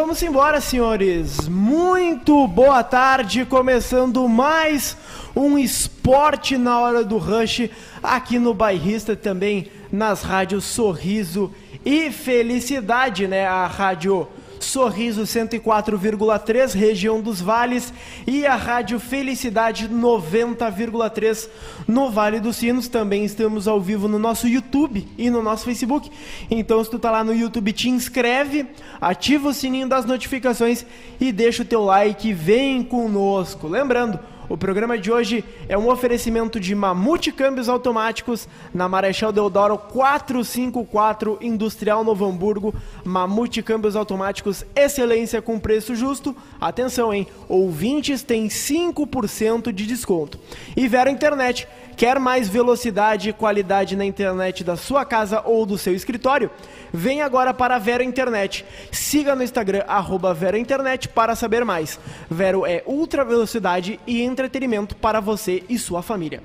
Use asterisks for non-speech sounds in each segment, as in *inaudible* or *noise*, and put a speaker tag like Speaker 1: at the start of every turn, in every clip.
Speaker 1: vamos embora, senhores. Muito boa tarde, começando mais um esporte na hora do rush aqui no Bairrista também nas rádios Sorriso e Felicidade, né? A rádio Sorriso 104,3, região dos Vales, e a Rádio Felicidade 90,3 no Vale dos Sinos. Também estamos ao vivo no nosso YouTube e no nosso Facebook. Então, se tu tá lá no YouTube, te inscreve, ativa o sininho das notificações e deixa o teu like, vem conosco. Lembrando, o programa de hoje é um oferecimento de Mamute Câmbios Automáticos na Marechal Deodoro 454 Industrial Novo Hamburgo. Mamute Câmbios Automáticos, excelência com preço justo. Atenção, hein? Ouvintes têm 5% de desconto. E Vera Internet Quer mais velocidade e qualidade na internet da sua casa ou do seu escritório? Vem agora para a Vera Internet. Siga no Instagram, arroba Vera Internet, para saber mais. Vero é ultra velocidade e entretenimento para você e sua família.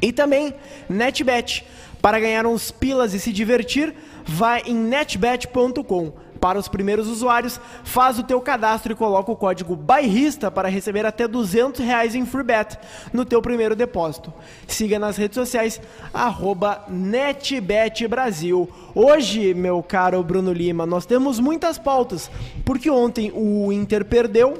Speaker 1: E também NetBet. Para ganhar uns pilas e se divertir, vai em netbet.com para os primeiros usuários, faz o teu cadastro e coloca o código bairrista para receber até 200 reais em free bet no teu primeiro depósito. Siga nas redes sociais, NetBetBrasil. Hoje, meu caro Bruno Lima, nós temos muitas pautas, porque ontem o Inter perdeu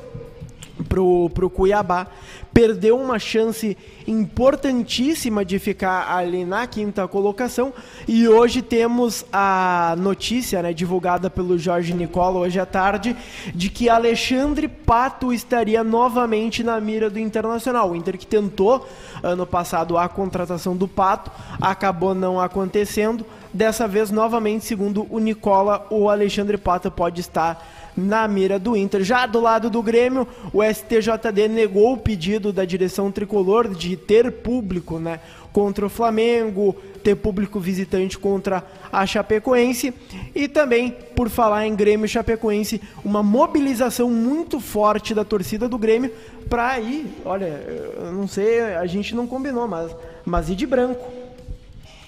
Speaker 1: pro, pro Cuiabá perdeu uma chance importantíssima de ficar ali na quinta colocação. E hoje temos a notícia, né, divulgada pelo Jorge Nicola hoje à tarde, de que Alexandre Pato estaria novamente na mira do Internacional. O Inter que tentou ano passado a contratação do Pato, acabou não acontecendo. Dessa vez, novamente, segundo o Nicola, o Alexandre Pato pode estar na mira do Inter. Já do lado do Grêmio, o STJD negou o pedido da direção tricolor de ter público, né, contra o Flamengo, ter público visitante contra a Chapecoense e também, por falar em Grêmio e Chapecoense, uma mobilização muito forte da torcida do Grêmio para ir, olha, eu não sei, a gente não combinou, mas mas ir de branco.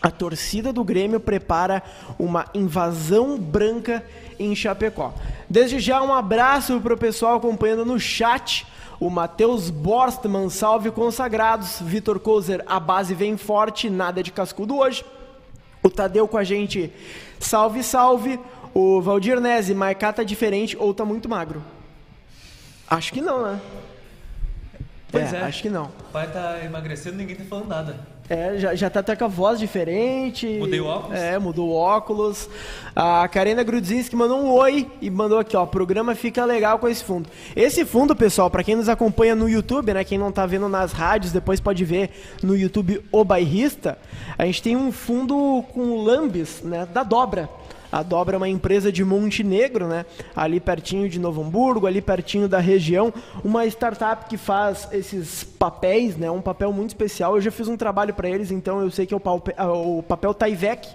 Speaker 1: A torcida do Grêmio prepara uma invasão branca em Chapecó. Desde já um abraço para o pessoal acompanhando no chat. O Matheus Borstman, salve consagrados. Vitor Kozer, a base vem forte, nada de cascudo hoje. O Tadeu com a gente, salve, salve. O Valdir Nese, marcar tá diferente ou tá muito magro? Acho que não, né?
Speaker 2: Pois é, é.
Speaker 1: acho que não.
Speaker 2: O pai tá emagrecendo, ninguém tá falando nada.
Speaker 1: É, já, já tá até com a voz diferente.
Speaker 2: Mudei o óculos?
Speaker 1: É, mudou o óculos. A Karina Grudzinski mandou um oi e mandou aqui, ó, programa fica legal com esse fundo. Esse fundo, pessoal, para quem nos acompanha no YouTube, né, quem não tá vendo nas rádios, depois pode ver no YouTube O Bairrista, a gente tem um fundo com lambes, né, da dobra. A Dobra é uma empresa de Montenegro, né? Ali pertinho de Novo Hamburgo, ali pertinho da região. Uma startup que faz esses papéis, né? Um papel muito especial. Eu já fiz um trabalho para eles, então eu sei que é o papel, o papel Tyvek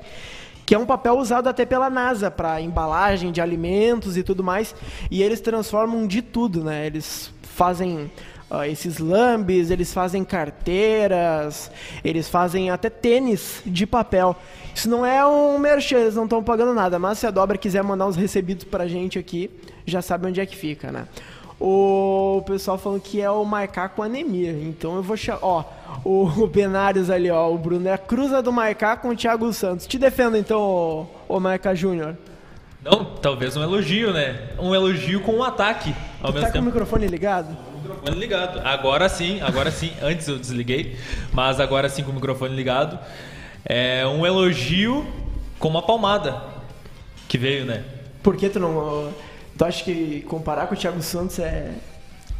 Speaker 1: que é um papel usado até pela NASA para embalagem de alimentos e tudo mais. E eles transformam de tudo, né? Eles fazem uh, esses lambes, eles fazem carteiras, eles fazem até tênis de papel. Isso não é um merchan, eles não estão pagando nada, mas se a Dobra quiser mandar uns recebidos pra gente aqui, já sabe onde é que fica, né? O pessoal falando que é o macaco anemia. Então eu vou chamar. Ó, o Benários ali, ó. O Bruno é a cruza do Maicá com o Thiago Santos. Te defenda então, ô, ô Maicá Júnior.
Speaker 2: Não, talvez um elogio, né? Um elogio com um ataque
Speaker 1: ao tu mesmo tá tempo. com o microfone ligado?
Speaker 2: Microfone ligado. Agora sim, agora sim. Antes eu desliguei, mas agora sim com o microfone ligado. É um elogio com uma palmada que veio, né?
Speaker 1: Por que tu não. Tu acha que comparar com o Thiago Santos é,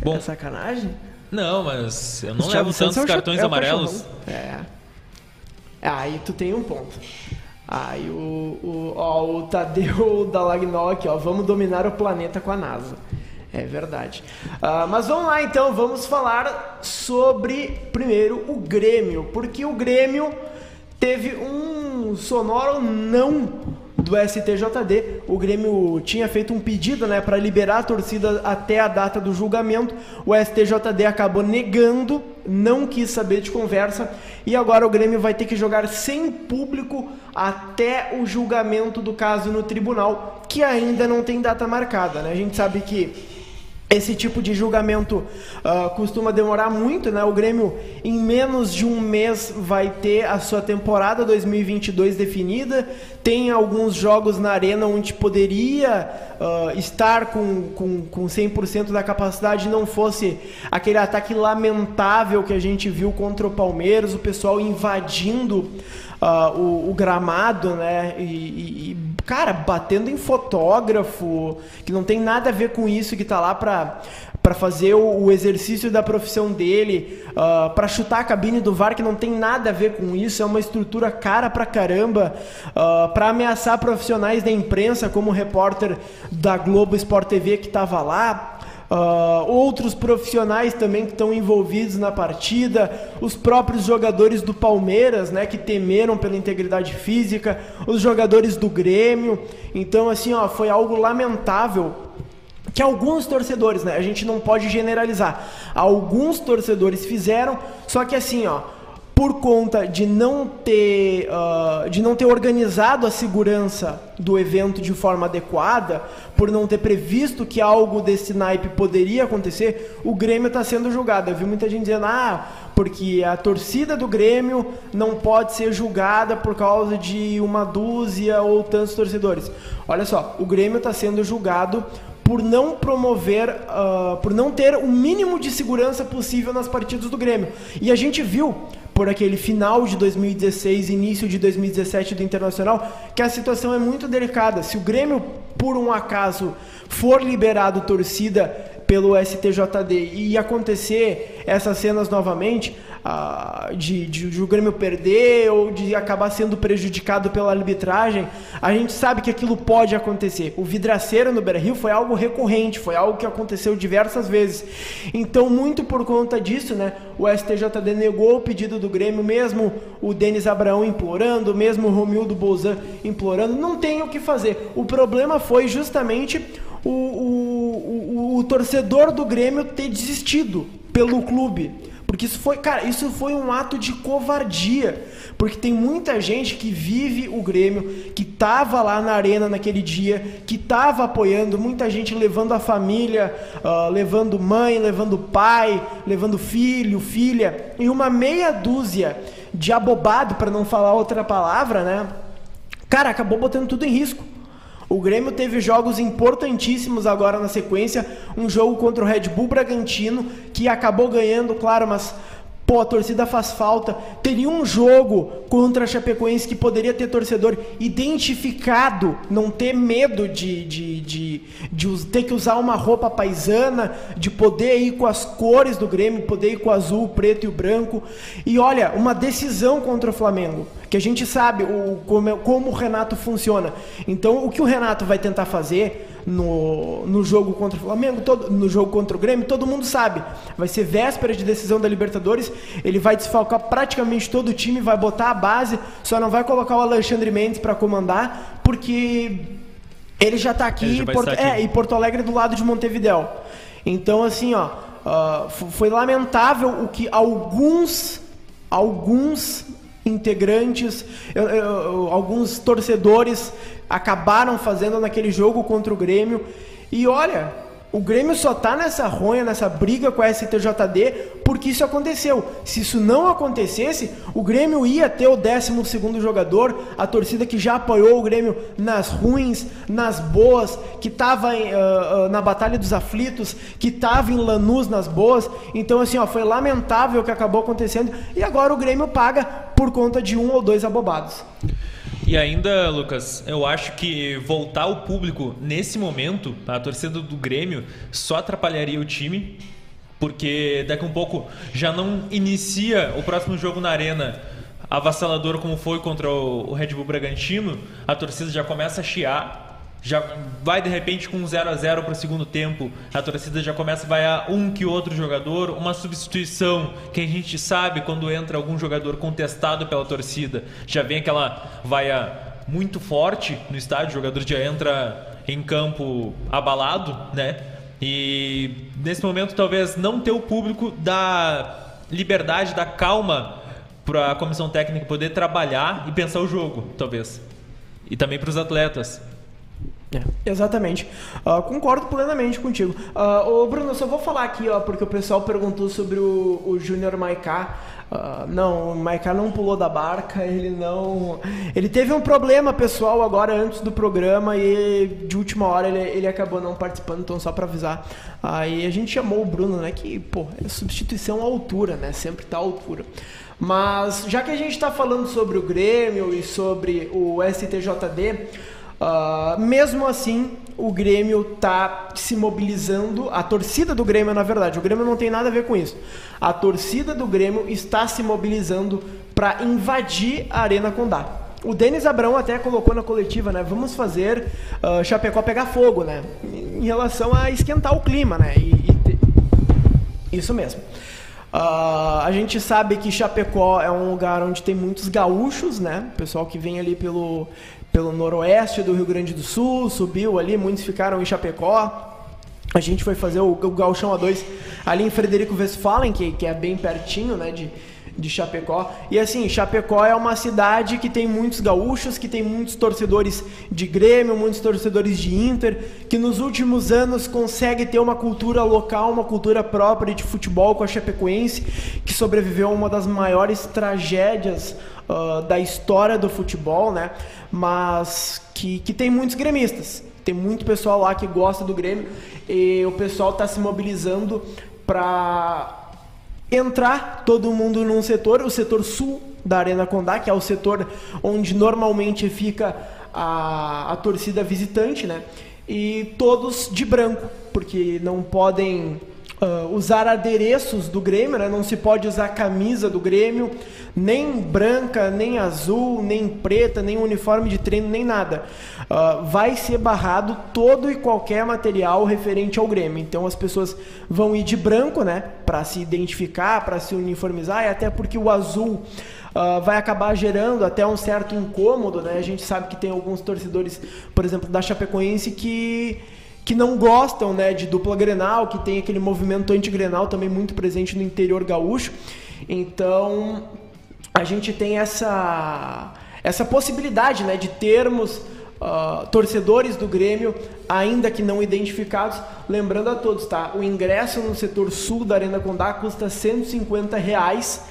Speaker 1: Bom, é sacanagem?
Speaker 2: Não, mas eu não levo tantos é cartões é amarelos.
Speaker 1: É. Aí tu tem um ponto. Aí o, o, ó, o Tadeu *laughs* da Lagnol aqui, ó. Vamos dominar o planeta com a NASA. É verdade. Uh, mas vamos lá então, vamos falar sobre primeiro o Grêmio, porque o Grêmio teve um sonoro não do STJD. O Grêmio tinha feito um pedido né, para liberar a torcida até a data do julgamento. O STJD acabou negando, não quis saber de conversa e agora o Grêmio vai ter que jogar sem público até o julgamento do caso no tribunal, que ainda não tem data marcada. Né? A gente sabe que esse tipo de julgamento uh, costuma demorar muito, né? O Grêmio, em menos de um mês, vai ter a sua temporada 2022 definida. Tem alguns jogos na arena onde poderia uh, estar com, com, com 100% da capacidade, não fosse aquele ataque lamentável que a gente viu contra o Palmeiras, o pessoal invadindo uh, o, o, gramado, né? E, e, cara, batendo em fotógrafo, que não tem nada a ver com isso, que tá lá pra, para fazer o, o, exercício da profissão dele, uh, ah, para chutar a cabine do VAR, que não tem nada a ver com isso, é uma estrutura cara pra caramba, uh, ah, para ameaçar profissionais da imprensa, como o repórter da Globo Sport TV que estava lá. Uh, outros profissionais também que estão envolvidos na partida, os próprios jogadores do Palmeiras, né, que temeram pela integridade física, os jogadores do Grêmio. Então, assim, ó, foi algo lamentável que alguns torcedores, né, a gente não pode generalizar, alguns torcedores fizeram, só que assim, ó, por conta de não ter uh, de não ter organizado a segurança do evento de forma adequada, por não ter previsto que algo desse naipe poderia acontecer, o Grêmio está sendo julgado. Eu vi muita gente dizendo, ah, porque a torcida do Grêmio não pode ser julgada por causa de uma dúzia ou tantos torcedores. Olha só, o Grêmio está sendo julgado por não promover, uh, por não ter o mínimo de segurança possível nas partidas do Grêmio. E a gente viu por aquele final de 2016, início de 2017 do Internacional, que a situação é muito delicada. Se o Grêmio, por um acaso, for liberado torcida pelo STJD e acontecer essas cenas novamente, de, de, de, o Grêmio perder ou de acabar sendo prejudicado pela arbitragem, a gente sabe que aquilo pode acontecer. O vidraceiro no Beira-Rio foi algo recorrente, foi algo que aconteceu diversas vezes. Então, muito por conta disso, né, o STJD negou o pedido do Grêmio, mesmo o Denis Abraão implorando, mesmo o Romildo Bolzan implorando, não tem o que fazer. O problema foi justamente o, o, o, o torcedor do Grêmio ter desistido pelo clube. Porque isso foi, cara, isso foi um ato de covardia. Porque tem muita gente que vive o Grêmio, que tava lá na arena naquele dia, que tava apoiando, muita gente levando a família, uh, levando mãe, levando pai, levando filho, filha, e uma meia dúzia de abobado, para não falar outra palavra, né? Cara, acabou botando tudo em risco. O Grêmio teve jogos importantíssimos agora na sequência. Um jogo contra o Red Bull Bragantino, que acabou ganhando, claro, mas Pô, a torcida faz falta. Teria um jogo contra a Chapecoense que poderia ter torcedor identificado, não ter medo de, de, de, de, ter que usar uma roupa paisana, de poder ir com as cores do Grêmio, poder ir com o azul, o preto e o branco. E olha, uma decisão contra o Flamengo, que a gente sabe o, como, como o Renato funciona. Então, o que o Renato vai tentar fazer no, no jogo contra o Flamengo, todo, no jogo contra o Grêmio, todo mundo sabe. Vai ser véspera de decisão da Libertadores, ele vai desfalcar praticamente todo o time, vai botar a base, só não vai colocar o Alexandre Mendes para comandar, porque ele já está aqui, já Porto, aqui. É, e Porto Alegre do lado de Montevidéu. Então, assim, ó, uh, foi lamentável o que alguns, alguns integrantes, eu, eu, alguns torcedores acabaram fazendo naquele jogo contra o Grêmio. E olha, o Grêmio só tá nessa ronha, nessa briga com a STJD, porque isso aconteceu. Se isso não acontecesse, o Grêmio ia ter o 12 jogador, a torcida que já apoiou o Grêmio nas ruins, nas boas, que estava uh, uh, na Batalha dos Aflitos, que estava em Lanús nas boas. Então, assim, ó, foi lamentável o que acabou acontecendo. E agora o Grêmio paga por conta de um ou dois abobados.
Speaker 2: E ainda, Lucas, eu acho que voltar o público nesse momento, a torcida do Grêmio, só atrapalharia o time, porque daqui a um pouco já não inicia o próximo jogo na Arena avassalador como foi contra o Red Bull Bragantino, a torcida já começa a chiar já vai de repente com 0 a 0 para o segundo tempo, a torcida já começa a vaiar um que outro jogador, uma substituição que a gente sabe quando entra algum jogador contestado pela torcida, já vem aquela vaia muito forte no estádio, o jogador já entra em campo abalado, né? E nesse momento talvez não ter o público da liberdade, da calma para a comissão técnica poder trabalhar e pensar o jogo, talvez. E também para os atletas.
Speaker 1: É, exatamente. Uh, concordo plenamente contigo. Uh, ô Bruno, eu só vou falar aqui, ó, porque o pessoal perguntou sobre o, o Júnior Maiká. Uh, não, o Maiká não pulou da barca, *laughs* ele não. Ele teve um problema pessoal agora antes do programa e de última hora ele, ele acabou não participando, então só para avisar. Aí a gente chamou o Bruno, né? Que, pô, é substituição à altura, né? Sempre tá à altura. Mas já que a gente está falando sobre o Grêmio e sobre o STJD. Uh, mesmo assim, o Grêmio está se mobilizando, a torcida do Grêmio, na verdade, o Grêmio não tem nada a ver com isso. A torcida do Grêmio está se mobilizando para invadir a Arena Condá. O Denis Abrão até colocou na coletiva, né? Vamos fazer uh, Chapecó pegar fogo, né? Em relação a esquentar o clima, né? E, e isso mesmo. Uh, a gente sabe que Chapecó é um lugar onde tem muitos gaúchos, né? Pessoal que vem ali pelo, pelo noroeste do Rio Grande do Sul, subiu ali, muitos ficaram em Chapecó. A gente foi fazer o, o Gauchão A2 ali em Frederico Westphalen, que, que é bem pertinho, né, de, de Chapecó. E assim, Chapecó é uma cidade que tem muitos gaúchos, que tem muitos torcedores de Grêmio, muitos torcedores de Inter, que nos últimos anos consegue ter uma cultura local, uma cultura própria de futebol com a Chapecoense, que sobreviveu a uma das maiores tragédias uh, da história do futebol, né? Mas que, que tem muitos gremistas. Tem muito pessoal lá que gosta do Grêmio e o pessoal está se mobilizando para entrar todo mundo num setor, o setor sul da Arena Condá, que é o setor onde normalmente fica a, a torcida visitante, né? E todos de branco, porque não podem uh, usar adereços do Grêmio, né? não se pode usar camisa do Grêmio, nem branca, nem azul, nem preta, nem uniforme de treino, nem nada. Uh, vai ser barrado todo e qualquer material referente ao Grêmio. Então as pessoas vão ir de branco, né, para se identificar, para se uniformizar, e até porque o azul Uh, vai acabar gerando até um certo incômodo, né? A gente sabe que tem alguns torcedores, por exemplo, da Chapecoense que que não gostam né, de dupla Grenal, que tem aquele movimento anti-Grenal também muito presente no interior gaúcho. Então, a gente tem essa, essa possibilidade né, de termos uh, torcedores do Grêmio, ainda que não identificados. Lembrando a todos, tá? O ingresso no setor sul da Arena Condá custa 150 reais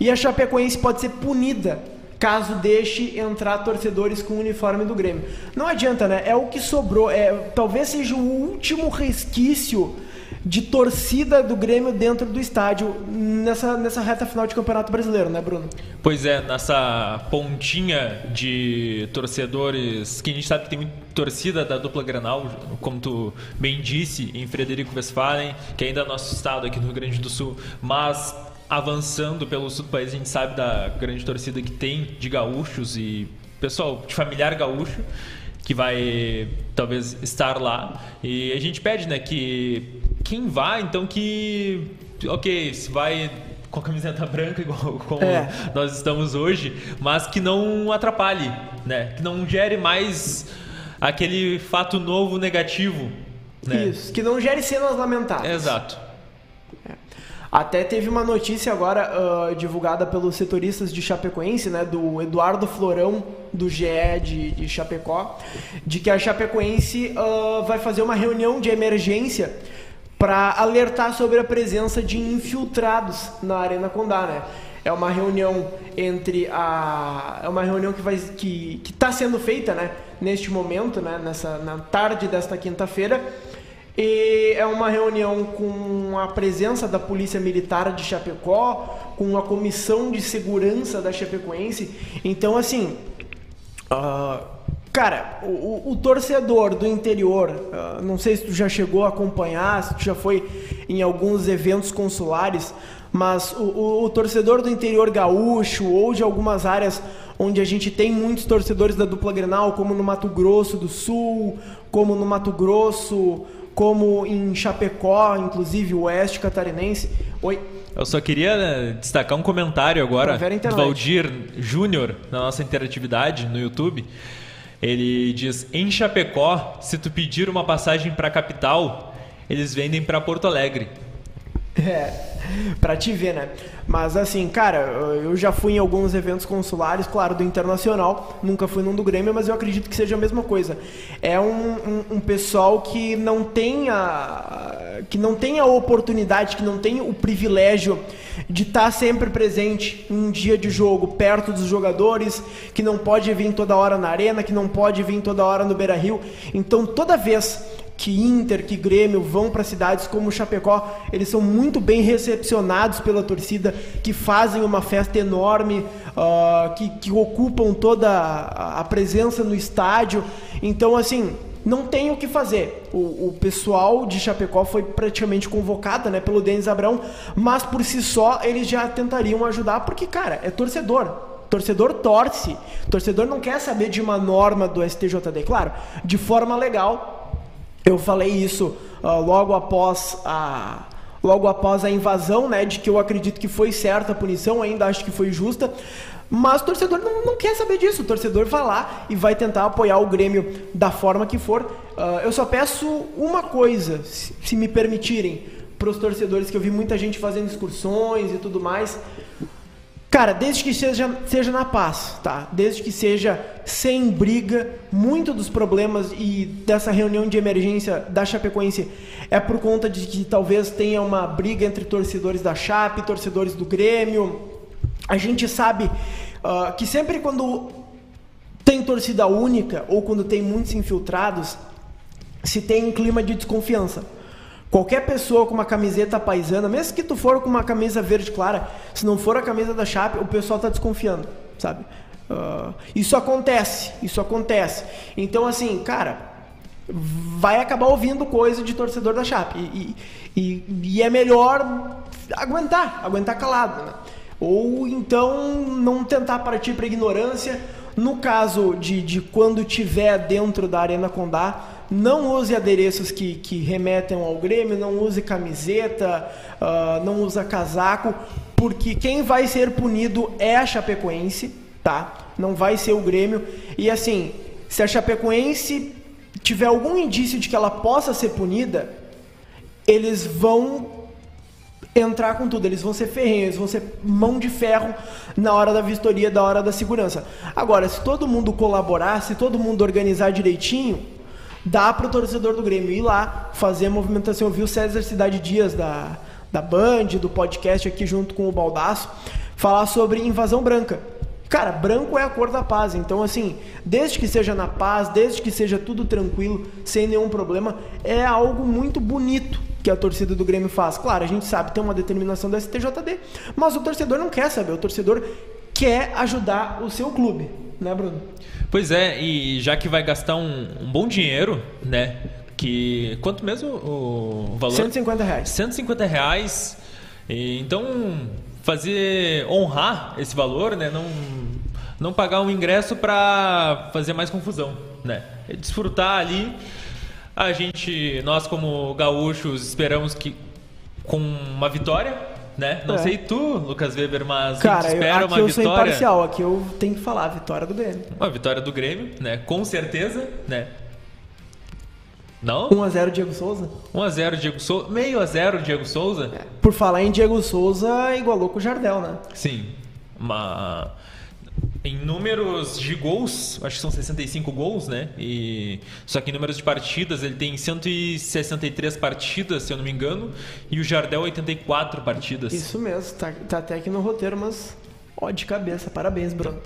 Speaker 1: e a Chapecoense pode ser punida caso deixe entrar torcedores com o uniforme do Grêmio. Não adianta, né? É o que sobrou. É, talvez seja o último resquício de torcida do Grêmio dentro do estádio nessa, nessa reta final de Campeonato Brasileiro, né, Bruno?
Speaker 2: Pois é, nessa pontinha de torcedores, que a gente sabe que tem muita torcida da dupla Granal, como tu bem disse, em Frederico Westphalen, que ainda é nosso estado aqui no Rio Grande do Sul, mas avançando pelo sul do país, a gente sabe da grande torcida que tem de gaúchos e pessoal de familiar gaúcho que vai talvez estar lá. E a gente pede, né, que quem vá, então que OK, se vai com a camiseta branca *laughs* igual como é. nós estamos hoje, mas que não atrapalhe, né? Que não gere mais aquele fato novo negativo, né?
Speaker 1: Isso, que não gere cenas lamentáveis.
Speaker 2: Exato.
Speaker 1: Até teve uma notícia agora uh, divulgada pelos setoristas de Chapecoense, né, do Eduardo Florão, do GE de, de Chapecó, de que a Chapecoense uh, vai fazer uma reunião de emergência para alertar sobre a presença de infiltrados na Arena Condá, né? É uma reunião entre a é uma reunião que vai que que está sendo feita, né, neste momento, né, nessa na tarde desta quinta-feira e é uma reunião com a presença da Polícia Militar de Chapecó, com a Comissão de Segurança da Chapecoense. Então, assim, uh, cara, o, o, torcedor do interior, uh, não sei se tu já chegou a acompanhar, se tu já foi em alguns eventos consulares, mas o, o, o torcedor do interior gaúcho ou de algumas áreas onde a gente tem muitos torcedores da dupla Grenal, como no Mato Grosso do Sul, como no Mato Grosso como em Chapecó, inclusive o oeste catarinense. Oi.
Speaker 2: Eu só queria né, destacar um comentário agora do Valdir Júnior na nossa interatividade no YouTube. Ele diz: "Em Chapecó, se tu pedir uma passagem para a capital, eles vendem para Porto Alegre." *laughs*
Speaker 1: É, pra te ver, né? Mas assim, cara, eu já fui em alguns eventos consulares, claro, do Internacional, nunca fui num do Grêmio, mas eu acredito que seja a mesma coisa. É um, um, um pessoal que não tem a, que não tem a oportunidade, que não tem o privilégio de estar sempre presente um dia de jogo, perto dos jogadores, que não pode vir toda hora na arena, que não pode vir toda hora no Beira Rio. Então, toda vez que Inter, que Grêmio vão para cidades como Chapecó, eles são muito bem recepcionados pela torcida, que fazem uma festa enorme, uh, que, que, ocupam toda a, presença no estádio. Então, assim, não tem o que fazer. O, o pessoal de Chapecó foi praticamente convocado né, pelo Denis Abrão, mas por si só eles já tentariam ajudar, porque, cara, é torcedor. Torcedor torce. Torcedor não quer saber de uma norma do STJD. Claro, de forma legal, eu falei isso uh, logo após a logo após a invasão, né, de que eu acredito que foi certa a punição, ainda acho que foi justa. Mas o torcedor não, não, quer saber disso. O torcedor vai lá e vai tentar apoiar o Grêmio da forma que for. Uh, eu só peço uma coisa, se, se me permitirem, para os torcedores, que eu vi muita gente fazendo excursões e tudo mais. Cara, desde que seja, seja na paz, tá? Desde que seja sem briga, muito dos problemas e dessa reunião de emergência da Chapecoense é por conta de que talvez tenha uma briga entre torcedores da Chape, torcedores do Grêmio. A gente sabe uh, que sempre quando tem torcida única ou quando tem muitos infiltrados, se tem um clima de desconfiança. Qualquer pessoa com uma camiseta paisana, mesmo que tu for com uma camisa verde clara, se não for a camisa da Chape, o pessoal está desconfiando, sabe? Uh, isso acontece, isso acontece. Então, assim, cara, vai acabar ouvindo coisa de torcedor da Chape. E, e, e é melhor aguentar, aguentar calado, né? Ou então não tentar partir para ignorância. No caso de, de quando tiver dentro da Arena Condá, não use adereços que, que remetem ao Grêmio, não use camiseta, uh, não use casaco, porque quem vai ser punido é a Chapecoense, tá? Não vai ser o Grêmio. E assim, se a Chapecoense tiver algum indício de que ela possa ser punida, eles vão entrar com tudo, eles vão ser ferrenhos, vão ser mão de ferro na hora da vistoria, da hora da segurança. Agora, se todo mundo colaborar, se todo mundo organizar direitinho, dá para o torcedor do Grêmio ir lá fazer a movimentação. Eu vi o César Cidade Dias da, da Band, do podcast aqui junto com o Baldaço, falar sobre invasão branca. Cara, branco é a cor da paz. Então, assim, desde que seja na paz, desde que seja tudo tranquilo, sem nenhum problema, é algo muito bonito que a torcida do Grêmio faz. Claro, a gente sabe, tem uma determinação da STJD, mas o torcedor não quer saber. O torcedor quer ajudar o seu clube, né, Bruno?
Speaker 2: Pois é, e já que vai gastar um, um bom dinheiro, né? Que. Quanto mesmo o valor?
Speaker 1: 150 reais.
Speaker 2: 150 reais. E, então, fazer. honrar esse valor, né? Não, não pagar um ingresso para fazer mais confusão, né? Desfrutar ali. A gente, nós como gaúchos, esperamos que com uma vitória, né? Não é. sei tu, Lucas Weber, mas
Speaker 1: Cara,
Speaker 2: espera
Speaker 1: eu, aqui
Speaker 2: uma
Speaker 1: eu
Speaker 2: vitória.
Speaker 1: sou imparcial, aqui eu tenho que falar a vitória do Grêmio.
Speaker 2: Uma vitória do Grêmio, né? Com certeza, né? Não?
Speaker 1: 1x0 Diego Souza?
Speaker 2: 1x0 Diego Souza. Meio a 0 Diego Souza. É.
Speaker 1: Por falar em Diego Souza, igualou com o Jardel, né?
Speaker 2: Sim. Uma em números de gols, acho que são 65 gols, né? E só que em números de partidas, ele tem 163 partidas, se eu não me engano, e o Jardel 84 partidas.
Speaker 1: Isso mesmo, tá, tá até aqui no roteiro, mas ó de cabeça, parabéns, Bruno.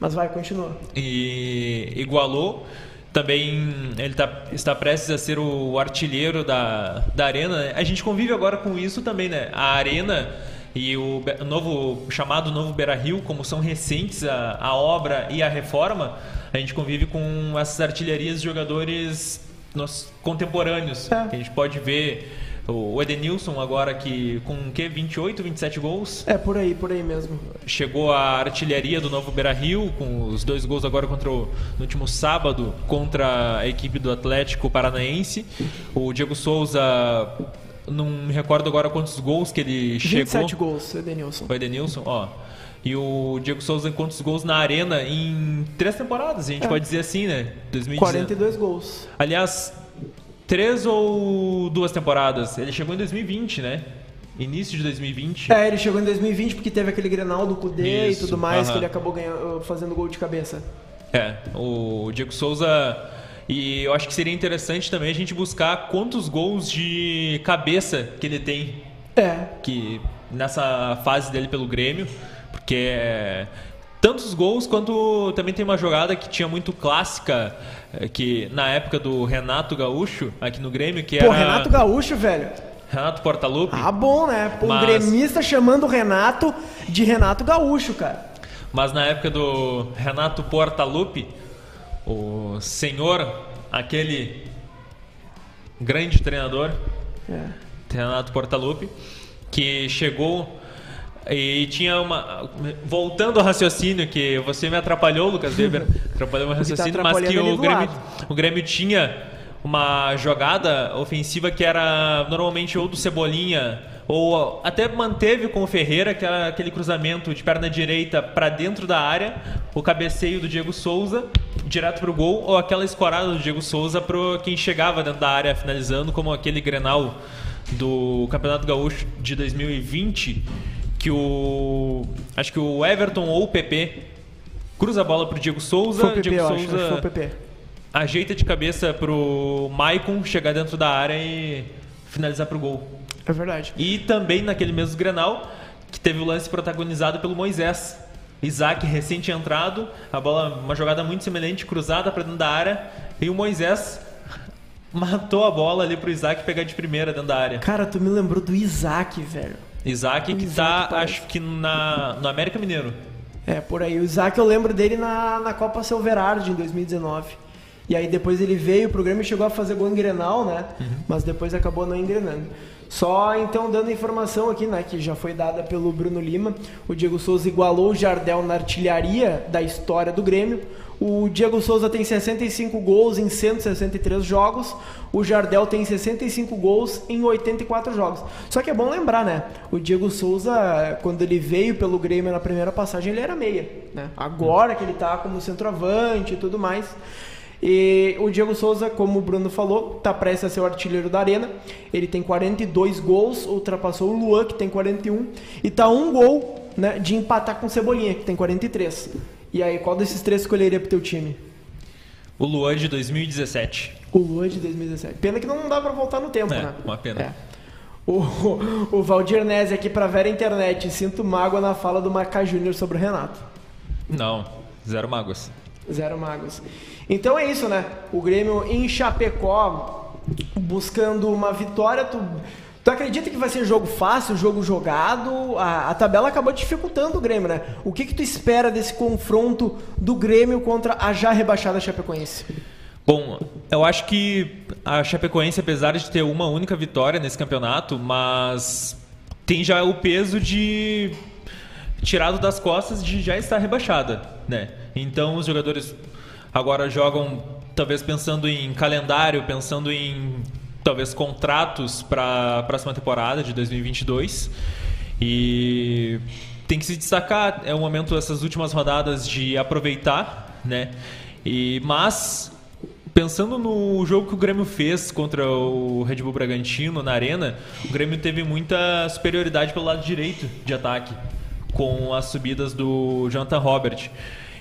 Speaker 1: Mas vai, continua.
Speaker 2: E igualou. Também ele tá, está prestes a ser o artilheiro da, da arena. Né? A gente convive agora com isso também, né? A arena e o novo chamado Novo Beira Rio, como são recentes a, a obra e a reforma, a gente convive com essas artilharias de jogadores nos, contemporâneos. É. Que a gente pode ver o Edenilson agora que com o quê? 28, 27 gols?
Speaker 1: É, por aí, por aí mesmo.
Speaker 2: Chegou a artilharia do Novo Beira-Rio com os dois gols agora contra o, no último sábado contra a equipe do Atlético Paranaense. O Diego Souza não me recordo agora quantos gols que ele
Speaker 1: 27
Speaker 2: chegou.
Speaker 1: gols, Edenilson.
Speaker 2: Foi Edenilson, ó. E o Diego Souza quantos gols na arena em três temporadas, a gente
Speaker 1: É.
Speaker 2: pode dizer assim, né? 2019.
Speaker 1: 42 gols.
Speaker 2: Aliás, três ou duas temporadas. Ele chegou em 2020, né? Início de 2020.
Speaker 1: É, ele chegou em 2020 porque teve aquele Grenal do Cudê
Speaker 2: Isso,
Speaker 1: e tudo mais,
Speaker 2: aham.
Speaker 1: que ele acabou ganhando, fazendo gol de cabeça.
Speaker 2: É, o Diego Souza. E eu acho que seria interessante também a gente buscar quantos gols de cabeça que ele tem
Speaker 1: É,
Speaker 2: que nessa fase dele pelo Grêmio, porque é, tantos gols quanto também tem uma jogada que tinha muito clássica é, que na época do Renato Gaúcho aqui no Grêmio que
Speaker 1: pô,
Speaker 2: era
Speaker 1: Renato Gaúcho, velho.
Speaker 2: Renato Portaluppi,
Speaker 1: Ah, bom, né? Pô, um
Speaker 2: Mas-
Speaker 1: gremista chamando o Renato de Renato Gaúcho, cara.
Speaker 2: mas na época do Renato Portaluppi, o senhor, aquele grande treinador,
Speaker 1: É.
Speaker 2: Renato Portaluppi, que chegou e tinha uma. Voltando ao raciocínio, que você me atrapalhou, Lucas Weber, *laughs* atrapalhou meu
Speaker 1: tá
Speaker 2: raciocínio, mas que o Grêmio, o Grêmio tinha uma jogada ofensiva que era normalmente ou do Cebolinha, ou até manteve com o Ferreira, que era aquele cruzamento de perna direita para dentro da área, o cabeceio do Diego Souza direto pro gol, ou aquela escorada do Diego Souza para quem chegava dentro da área finalizando, como aquele Grenal do Campeonato Gaúcho de 2020, que o acho que o Everton ou o PP cruza a bola pro Diego Souza,
Speaker 1: PP,
Speaker 2: Diego
Speaker 1: acho. acho
Speaker 2: Souza ajeita de cabeça pro Maicon chegar dentro da área e finalizar pro gol.
Speaker 1: É verdade.
Speaker 2: E também naquele mesmo Grenal, que teve o lance protagonizado pelo Moisés. Isaac recente entrado, a bola, uma jogada muito semelhante, cruzada para dentro da área, e o Moisés *laughs* matou a bola ali pro Isaac pegar de primeira dentro da área.
Speaker 1: Cara, tu me lembrou do Isaac, velho.
Speaker 2: Isaac
Speaker 1: O
Speaker 2: que
Speaker 1: Isaac
Speaker 2: tá,
Speaker 1: parece.
Speaker 2: acho que na, no América Mineiro.
Speaker 1: É, por aí. O Isaac eu lembro dele na, na Copa Silverard em 2019. E aí depois ele veio pro Grêmio e chegou a fazer gol em Grenal, né? Mas depois acabou não engrenando. Só então dando informação aqui, né, que já foi dada pelo Bruno Lima, o Diego Souza igualou o Jardel na artilharia da história do Grêmio. O Diego Souza tem 65 gols em 163 jogos, o Jardel tem 65 gols em 84 jogos. Só que é bom lembrar, né? O Diego Souza, quando ele veio pelo Grêmio na primeira passagem, ele era meia, né? Agora que ele tá como centroavante e tudo mais. E o Diego Souza, como o Bruno falou, tá prestes a ser o artilheiro da arena. Ele tem 42 gols, ultrapassou o Luan, que tem 41, e tá um gol né, de empatar com o Cebolinha, que tem 43. E aí, qual desses três escolheria pro teu time?
Speaker 2: O Luan de 2017.
Speaker 1: O Luan de 2017. Pena que não dá pra voltar no tempo,
Speaker 2: É,
Speaker 1: né?
Speaker 2: uma pena.
Speaker 1: É. O, o Valdir Nese aqui pra Vera Internet. Sinto mágoa na fala do Marca Júnior sobre o Renato.
Speaker 2: Não, zero mágoas.
Speaker 1: Zero magos. Então é isso, né? O Grêmio em Chapecó buscando uma vitória. Tu, tu acredita que vai ser jogo fácil, jogo jogado? A, a tabela acabou dificultando o Grêmio, né? O que, que tu espera desse confronto do Grêmio contra a já rebaixada Chapecoense?
Speaker 2: Bom, eu acho que a Chapecoense, apesar de ter uma única vitória nesse campeonato, mas tem já o peso de tirado das costas de já estar rebaixada, né? Então os jogadores agora jogam talvez pensando em calendário, pensando em talvez contratos para a próxima temporada de 2022 e tem que se destacar é o momento essas últimas rodadas de aproveitar, né? E mas Pensando no jogo que o Grêmio fez contra o Red Bull Bragantino na Arena, o Grêmio teve muita superioridade pelo lado direito de ataque, com as subidas do Jonathan Robert.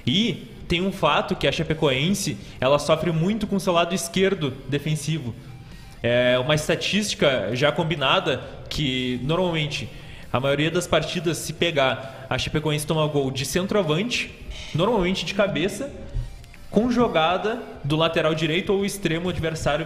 Speaker 2: E tem um fato que a Chapecoense ela sofre muito com seu lado esquerdo defensivo. É uma estatística já combinada que normalmente a maioria das partidas, se pegar, a Chapecoense toma gol de centroavante, normalmente de cabeça, com jogada do lateral direito ou extremo adversário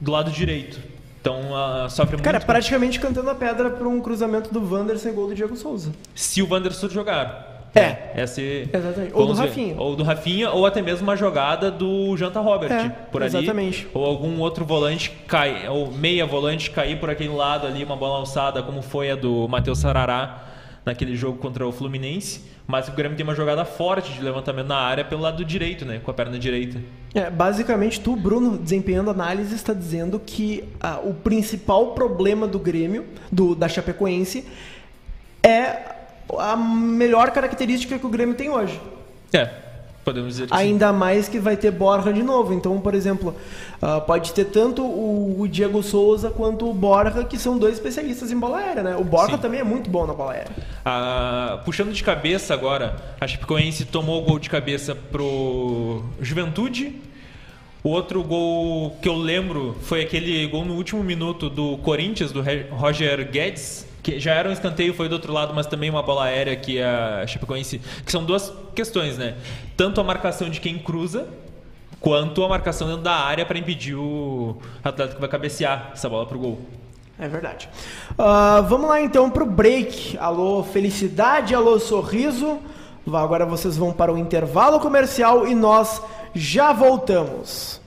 Speaker 2: do lado direito. Então ah, sofre muito.
Speaker 1: Cara, praticamente cantando a pedra para um cruzamento do Wanderson e gol do Diego Souza.
Speaker 2: Se o Wanderson jogar.
Speaker 1: É.
Speaker 2: É-
Speaker 1: Exatamente. Ou do
Speaker 2: vamos ver.
Speaker 1: Rafinha.
Speaker 2: Ou do Rafinha, ou até mesmo uma jogada do Janta Robert
Speaker 1: É,
Speaker 2: por ali.
Speaker 1: exatamente.
Speaker 2: Ou algum outro volante cai, ou meia volante cair por aquele lado ali, uma bola alçada, como foi a do Matheus Sarará naquele jogo contra o Fluminense, mas o Grêmio tem uma jogada forte de levantamento na área pelo lado direito, né? Com a perna direita.
Speaker 1: É, basicamente, tu, Bruno, desempenhando análise, está dizendo que ah, o principal problema do Grêmio, do, da Chapecoense, é a melhor característica que o Grêmio tem hoje.
Speaker 2: É, podemos dizer que
Speaker 1: Ainda mais que vai ter Borja de novo. Então, por exemplo, uh, pode ter tanto o, o, Diego Souza quanto o Borja, que são dois especialistas em bola aérea, né? O Borja sim. também é muito bom na bola aérea.
Speaker 2: Ah, puxando de cabeça agora, a Chapecoense tomou o gol de cabeça pro Juventude. O outro gol que eu lembro foi aquele gol no último minuto do Corinthians, do Roger Guedes, que já era um escanteio, foi do outro lado, mas também uma bola aérea que a Chapecoense... Que são duas questões, né? Tanto a marcação de quem cruza, quanto a marcação dentro da área para impedir o atleta que vai cabecear essa bola pro gol.
Speaker 1: É verdade. Uh, vamos lá então pro break. Alô, felicidade, alô, sorriso. Agora vocês vão para o intervalo comercial e nós já voltamos.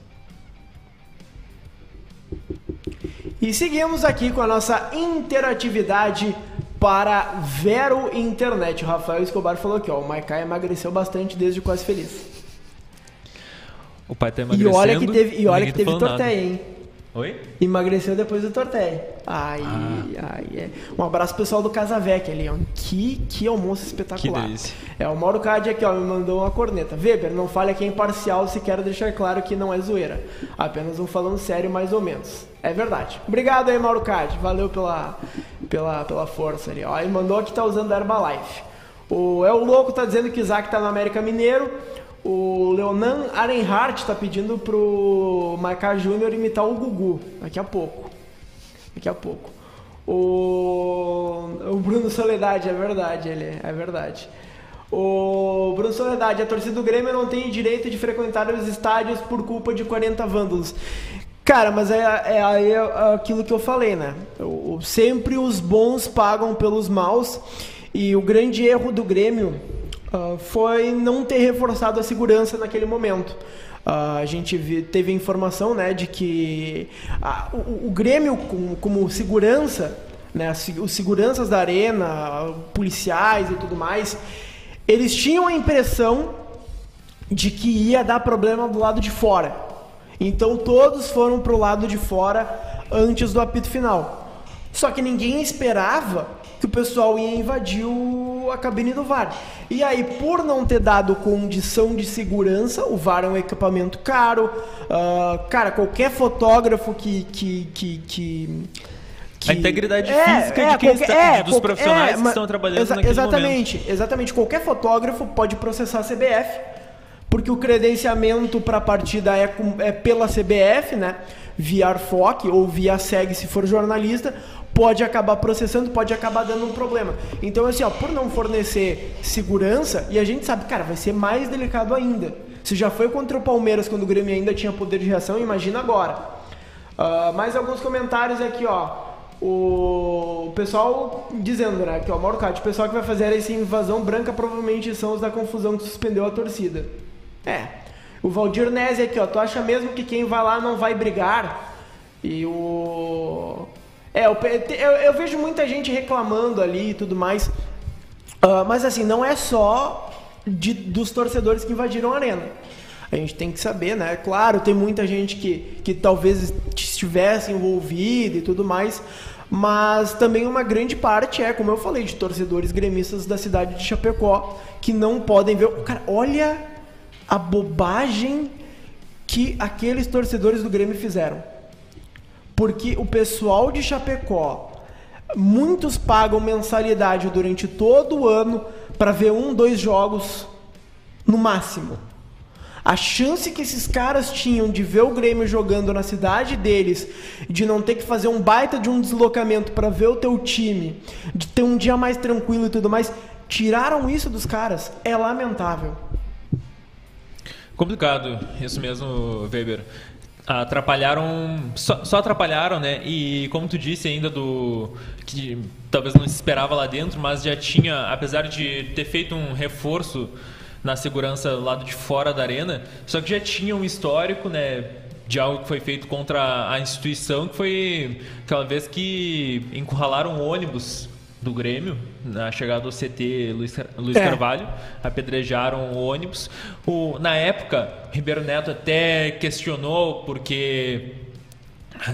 Speaker 1: E seguimos aqui com a nossa interatividade para Vero Internet. O Rafael Escobar falou aqui, ó, o Maikai emagreceu bastante desde quase feliz.
Speaker 2: O pai tá emagrecendo.
Speaker 1: E olha que teve, e olha que teve
Speaker 2: torteia,
Speaker 1: hein?
Speaker 2: Oi?
Speaker 1: Emagreceu depois do torteia. Ai, ah. ai, é. Um abraço pro pessoal do Casavec ali, ó. Que, que almoço espetacular.
Speaker 2: Que delícia.
Speaker 1: É, o Mauro Cade aqui, ó, me mandou uma corneta. Weber, não fale aqui é imparcial se quero deixar claro que não é zoeira. Apenas um falando sério, mais ou menos. É verdade. Obrigado aí, Mauro Cade. Valeu pela, pela, pela força ali, ó. Ele mandou que tá usando a Herbalife. O É o Louco tá dizendo que o Isaac tá no América Mineiro. O Leonan Arenhart está pedindo pro Maicá Júnior imitar o Gugu daqui a pouco. Daqui a pouco. O, o Bruno Soledade, é verdade, ele é verdade. O Bruno Soledade, a torcida do Grêmio não tem direito de frequentar os estádios por culpa de 40 vândalos. Cara, mas é, é, é aquilo que eu falei, né? O, sempre os bons pagam pelos maus. E o grande erro do Grêmio uh, foi não ter reforçado a segurança naquele momento. Uh, a gente teve a informação né, de que uh, o, o, Grêmio, como, como segurança, né, os seguranças da arena, policiais e tudo mais, eles tinham a impressão de que ia dar problema do lado de fora. Então todos foram para o lado de fora antes do apito final. Só que ninguém esperava que o pessoal ia invadir o, a cabine do VAR. E aí, por não ter dado condição de segurança, o VAR é um equipamento caro. Uh, cara, qualquer fotógrafo que, que, que, que
Speaker 2: que... A integridade é, física é, de quem qualquer, está, é, dos profissionais é, que estão trabalhando exa naquele
Speaker 1: exatamente,
Speaker 2: momento.
Speaker 1: Exatamente. Qualquer fotógrafo pode processar a CBF, porque o credenciamento para a partida é, é pela CBF, né? Via Arfoc ou via SEG se for jornalista pode acabar processando, pode acabar dando um problema. Então, assim, ó, por não fornecer segurança, e a gente sabe, cara, vai ser mais delicado ainda. Se já foi contra o Palmeiras quando o Grêmio ainda tinha poder de reação, imagina agora. Uh, mais alguns comentários aqui, ó. O pessoal dizendo, né, que ó, Mauro Cate, o pessoal que vai fazer essa invasão branca provavelmente são os da confusão que suspendeu a torcida. É. O Valdir Nese aqui, ó, tu acha mesmo que quem vai lá não vai brigar? E o é, eu, eu, eu, vejo muita gente reclamando ali e tudo mais. Uh, mas assim, não é só de, dos torcedores que invadiram a arena. A gente tem que saber, né? Claro, tem muita gente que, que talvez estivesse envolvida e tudo mais. Mas também uma grande parte é, como eu falei, de torcedores gremistas da cidade de Chapecó que não podem ver. Cara, olha a bobagem que aqueles torcedores do Grêmio fizeram porque o pessoal de Chapecó, muitos pagam mensalidade durante todo o ano para ver um, dois jogos no máximo. A chance que esses caras tinham de ver o Grêmio jogando na cidade deles, de não ter que fazer um baita de um deslocamento para ver o teu time, de ter um dia mais tranquilo e tudo mais, tiraram isso dos caras. É lamentável.
Speaker 2: Complicado, isso mesmo, Weber atrapalharam só, só, atrapalharam né? E como tu disse ainda do que talvez não se esperava lá dentro mas já tinha apesar de ter feito um reforço na segurança do lado de fora da arena só que já tinha um histórico né de algo que foi feito contra a instituição que foi aquela vez que encurralaram ônibus do Grêmio, na chegada do CT Luiz, Luiz
Speaker 1: É.
Speaker 2: Carvalho, apedrejaram o ônibus. O, na época, Ribeiro Neto até questionou porque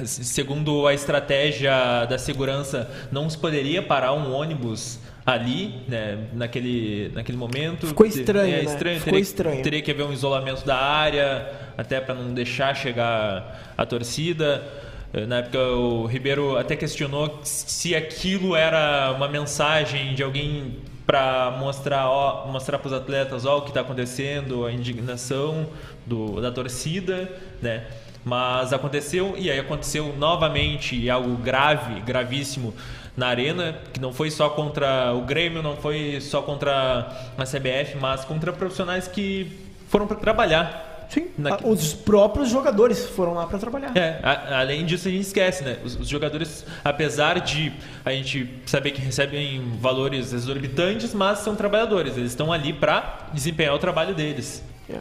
Speaker 2: segundo a estratégia da segurança, não se poderia parar um ônibus ali, né, naquele, naquele momento.
Speaker 1: Ficou estranho,
Speaker 2: É
Speaker 1: né?
Speaker 2: estranho,
Speaker 1: Ficou
Speaker 2: teria,
Speaker 1: estranho.
Speaker 2: teria que haver um isolamento da área, até para não deixar chegar a torcida. Eh, Na época, o Ribeiro até questionou se aquilo era uma mensagem de alguém para mostrar ó, mostrar para os atletas ó, o que está acontecendo, a indignação do, da torcida, né? Mas aconteceu e aí aconteceu novamente algo grave, gravíssimo na arena, que não foi só contra o Grêmio, não foi só contra a CBF, mas contra profissionais que foram para trabalhar.
Speaker 1: Sim.
Speaker 2: Na-
Speaker 1: Os próprios jogadores foram lá para trabalhar.
Speaker 2: É, a- além disso a gente esquece, né? Os, os jogadores, apesar de a gente saber que recebem valores exorbitantes, mas são trabalhadores. Eles estão ali para desempenhar o trabalho deles.
Speaker 1: É.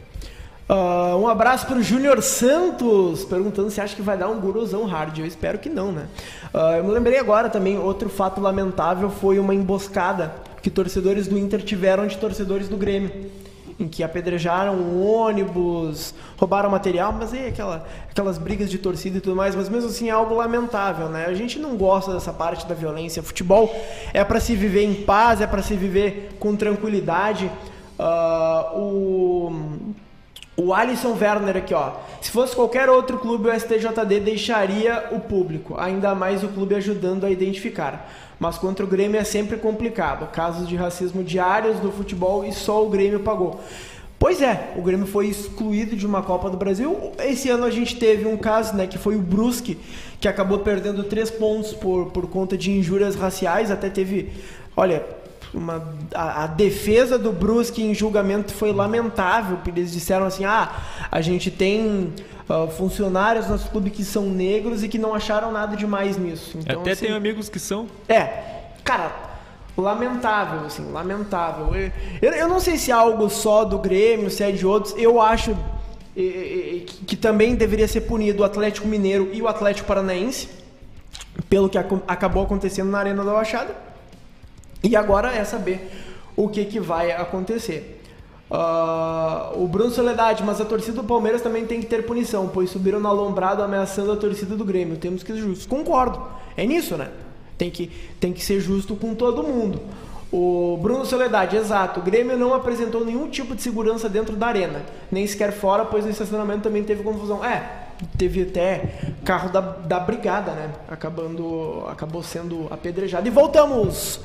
Speaker 1: Ah, um abraço pro Júnior Santos, perguntando se acha que vai dar um guruzão hard. Eu espero que não, né? Ah, eu me lembrei agora também, outro fato lamentável foi uma emboscada que torcedores do Inter tiveram de torcedores do Grêmio. Em que apedrejaram um ônibus, roubaram material, mas aí aquela, aquelas brigas de torcida e tudo mais, mas mesmo assim é algo lamentável, né? A gente não gosta dessa parte da violência. Futebol é para se viver em paz, é para se viver com tranquilidade. Ah, o o Alisson Werner aqui, ó. Se fosse qualquer outro clube, o STJD deixaria o público, ainda mais o clube ajudando a identificar. Mas contra o Grêmio é sempre complicado. Casos de racismo diários no futebol e só o Grêmio pagou. Pois é, o Grêmio foi excluído de uma Copa do Brasil. Esse ano a gente teve um caso, né, que foi o Brusque, que acabou perdendo três pontos por, por conta de injúrias raciais. Até teve, olha, uma, a, a defesa do Brusque em julgamento foi lamentável, porque eles disseram assim: ah, a gente tem ah, funcionários no nosso clube que são negros e que não acharam nada demais nisso. Então,
Speaker 2: Até
Speaker 1: assim,
Speaker 2: tenho amigos que são.
Speaker 1: É, cara, lamentável, assim, lamentável. Eu, eu, não sei se é algo só do Grêmio, se é de outros. Eu acho que, também deveria ser punido o Atlético Mineiro e o Atlético Paranaense, pelo que acon- acabou acontecendo na Arena da Baixada. E agora é saber o que, que vai acontecer. Ah, o Bruno Soledade, mas a torcida do Palmeiras também tem que ter punição, pois subiram na lombrada ameaçando a torcida do Grêmio. Temos que ser justos. Concordo. É nisso, né? Tem que, tem que ser justo com todo mundo. O Bruno Soledade, exato. O Grêmio não apresentou nenhum tipo de segurança dentro da arena, nem sequer fora, pois no estacionamento também teve confusão. É, teve até carro da, da brigada, né? Acabando, acabou sendo apedrejado. E voltamos!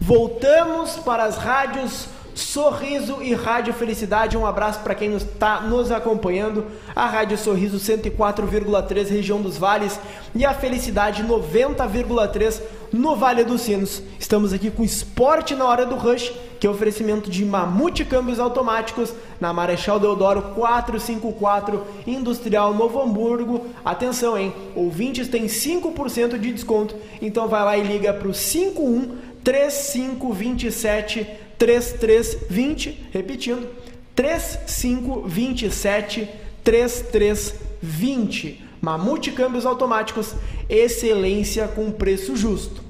Speaker 1: Voltamos para as rádios Sorriso e Rádio Felicidade. Um abraço para quem está nos acompanhando. A Rádio Sorriso 104,3 região dos Vales e a Felicidade 90,3 no Vale dos Sinos. Estamos aqui com Esporte na Hora do Rush, que é oferecimento de Mamute Câmbios Automáticos na Marechal Deodoro 454, Industrial Novo Hamburgo. Atenção, hein? Ouvintes têm 5% de desconto, então vai lá e liga para o 51 3527 3320, repetindo, 3527 3320. Mamute Câmbios Automáticos, excelência com preço justo.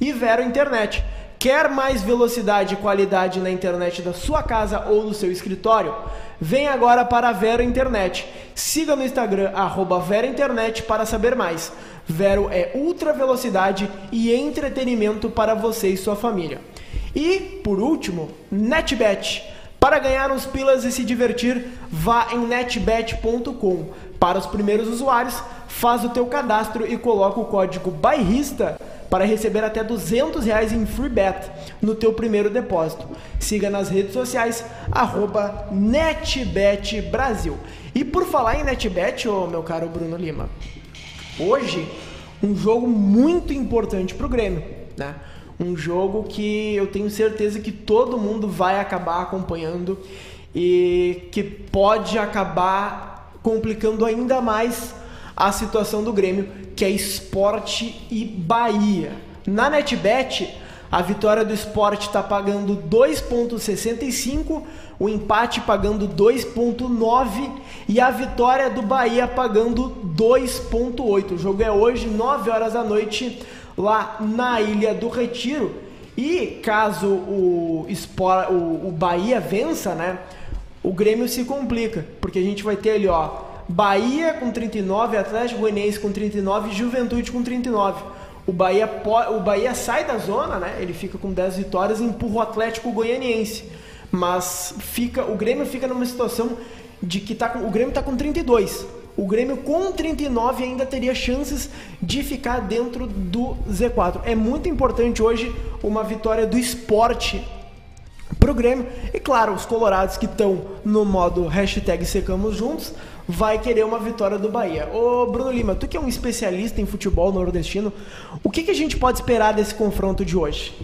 Speaker 1: E Vero Internet. Quer mais velocidade e qualidade na internet da sua casa ou do seu escritório? Vem agora para a Vero Internet. Siga no Instagram, arroba Vero Internet para saber mais. Vero é ultra velocidade e entretenimento para você e sua família. E, por último, NetBet. Para ganhar uns pilas e se divertir, vá em netbet.com. Para os primeiros usuários, faz o teu cadastro e coloca o código BAIRRISTA para receber até 200 reais em free bet no teu primeiro depósito. Siga nas redes sociais, arroba NetBetBrasil. E por falar em NetBet, ô meu caro Bruno Lima, hoje um jogo muito importante para o Grêmio, né? Um jogo que eu tenho certeza que todo mundo vai acabar acompanhando e que pode acabar complicando ainda mais a situação do Grêmio, que é Esporte e Bahia. Na NetBet, a vitória do Esporte está pagando 2,65, o empate pagando 2,9 e a vitória do Bahia pagando 2,8. O jogo é hoje, 9 horas da noite, lá na Ilha do Retiro. E caso o, Sport, o, Bahia vença, né? O Grêmio se complica, porque a gente vai ter ali, ó, Bahia com 39, Atlético Goianiense com 39 e Juventude com 39. O Bahia, o Bahia sai da zona, né? Ele fica com 10 vitórias e empurra o Atlético Goianiense. Mas fica, o Grêmio fica numa situação de que tá, o Grêmio está com 32. O Grêmio com 39 ainda teria chances de ficar dentro do Z4. É muito importante hoje uma vitória do esporte pro Grêmio. E claro, os colorados que estão no modo hashtag secamos juntos vai querer uma vitória do Bahia. Ô Bruno Lima, tu que é um especialista em futebol nordestino, o que, que a gente pode esperar desse confronto de hoje?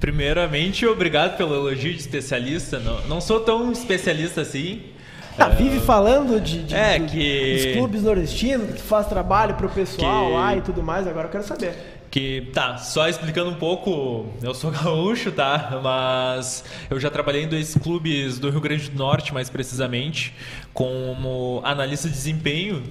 Speaker 2: Primeiramente, obrigado pelo elogio de especialista. Não, não sou tão especialista assim.
Speaker 1: Ah, vive falando de, de
Speaker 2: é, que...
Speaker 1: dos clubes nordestinos, que faz trabalho pro pessoal que... lá e tudo mais, agora eu quero saber.
Speaker 2: Que, tá, só explicando um pouco, eu sou *laughs* gaúcho, tá? Mas eu já trabalhei em dois clubes do Rio Grande do Norte, mais precisamente, como analista de desempenho,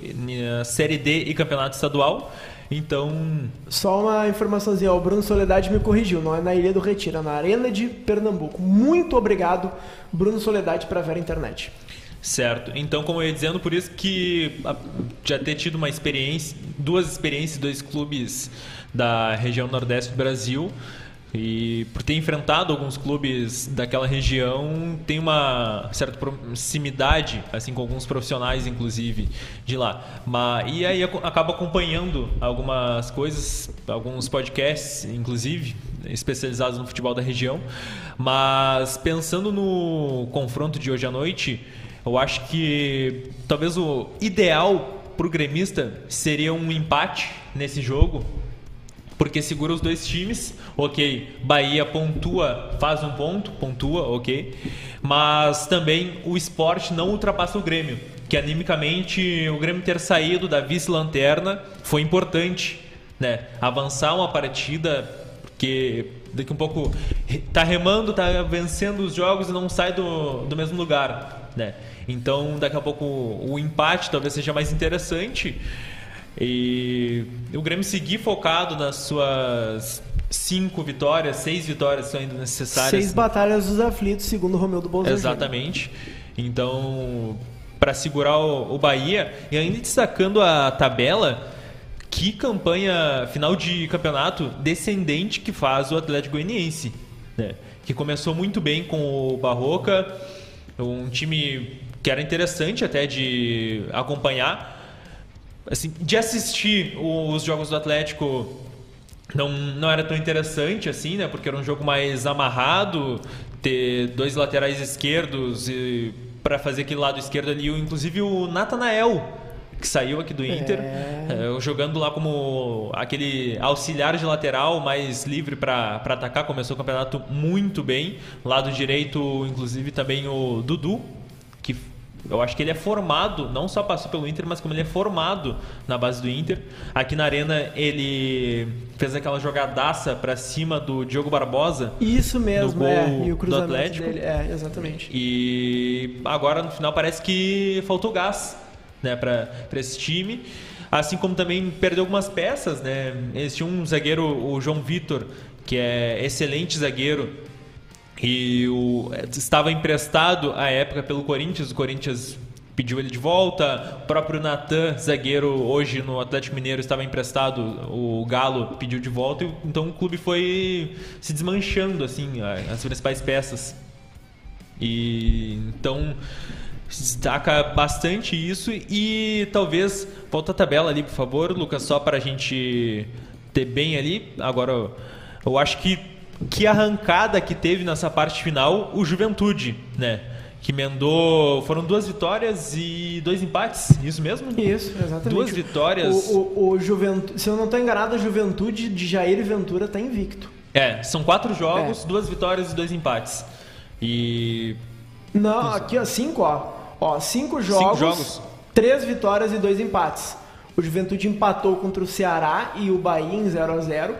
Speaker 2: Série D e Campeonato Estadual. Então.
Speaker 1: Só uma informaçãozinha, o Bruno Soledade me corrigiu, não é na Ilha do Retiro, é na Arena de Pernambuco. Muito obrigado, Bruno Soledade, para ver a internet.
Speaker 2: Certo. Então, como eu ia dizendo, por isso que já ter tido uma experiência, duas experiências, dois clubes da região nordeste do Brasil, e por ter enfrentado alguns clubes daquela região, tem uma certa proximidade, assim, com alguns profissionais, inclusive, de lá. Mas, e aí acaba acompanhando algumas coisas, alguns podcasts, inclusive, especializados no futebol da região. Mas pensando no confronto de hoje à noite, eu acho que talvez o ideal para o gremista seria um empate nesse jogo, porque segura os dois times. Ok, Bahia pontua, faz um ponto, pontua, ok. Mas também o esporte não ultrapassa o Grêmio, que animicamente o Grêmio ter saído da vice-lanterna foi importante, né? Avançar uma partida, porque daqui um pouco tá remando, tá vencendo os jogos e não sai do, do mesmo lugar, né? Então daqui a pouco o empate talvez seja mais interessante. E o Grêmio seguir focado nas suas cinco vitórias, seis vitórias são ainda necessárias.
Speaker 1: Seis batalhas dos aflitos, segundo o Romeu do
Speaker 2: Exatamente. Então, para segurar o, o Bahia, e ainda destacando a tabela, que campanha final de campeonato descendente que faz o Atlético Goianiense, né? que começou muito bem com o Barroca, um time que era interessante até de acompanhar, assim, de assistir os jogos do Atlético não, não era tão interessante assim, né? Porque era um jogo mais amarrado, ter dois laterais esquerdos e para fazer aquele lado esquerdo ali, inclusive o Natanael, que saiu aqui do Inter, é. É, jogando lá como aquele auxiliar de lateral mais livre para atacar, começou o campeonato muito bem. Lado direito, inclusive também o Dudu, eu acho que ele é formado, não só passou pelo Inter, mas como ele é formado na base do Inter. Aqui na Arena ele fez aquela jogadaça para cima do Diogo Barbosa.
Speaker 1: Isso mesmo,
Speaker 2: gol
Speaker 1: é.
Speaker 2: E o cruzamento do Atlético.
Speaker 1: dele, é, exatamente.
Speaker 2: E agora no final parece que faltou gás, né, para esse time. Assim como também perdeu algumas peças, né? Esse um zagueiro, o João Vitor, que é excelente zagueiro, e o, estava emprestado à época pelo Corinthians, o Corinthians pediu ele de volta. O próprio Natan, zagueiro, hoje no Atlético Mineiro, estava emprestado, o Galo pediu de volta. Então o clube foi se desmanchando, assim, as principais peças. E então destaca bastante isso e talvez volta a tabela ali, por favor, Lucas, só para a gente ter bem ali. Agora, eu acho que que arrancada que teve nessa parte final o Juventude, né? Que emendou. Foram duas vitórias e dois empates, isso mesmo?
Speaker 1: Isso, exatamente.
Speaker 2: Duas vitórias.
Speaker 1: O, o, o Juventude, se eu não estou enganado, a Juventude de Jair Ventura está invicto.
Speaker 2: É, são quatro jogos, é. duas vitórias e dois empates. E.
Speaker 1: Não, aqui ó, cinco, ó. Ó, cinco jogos, cinco jogos, três vitórias e dois empates. O Juventude empatou contra o Ceará e o Bahia em 0 a 0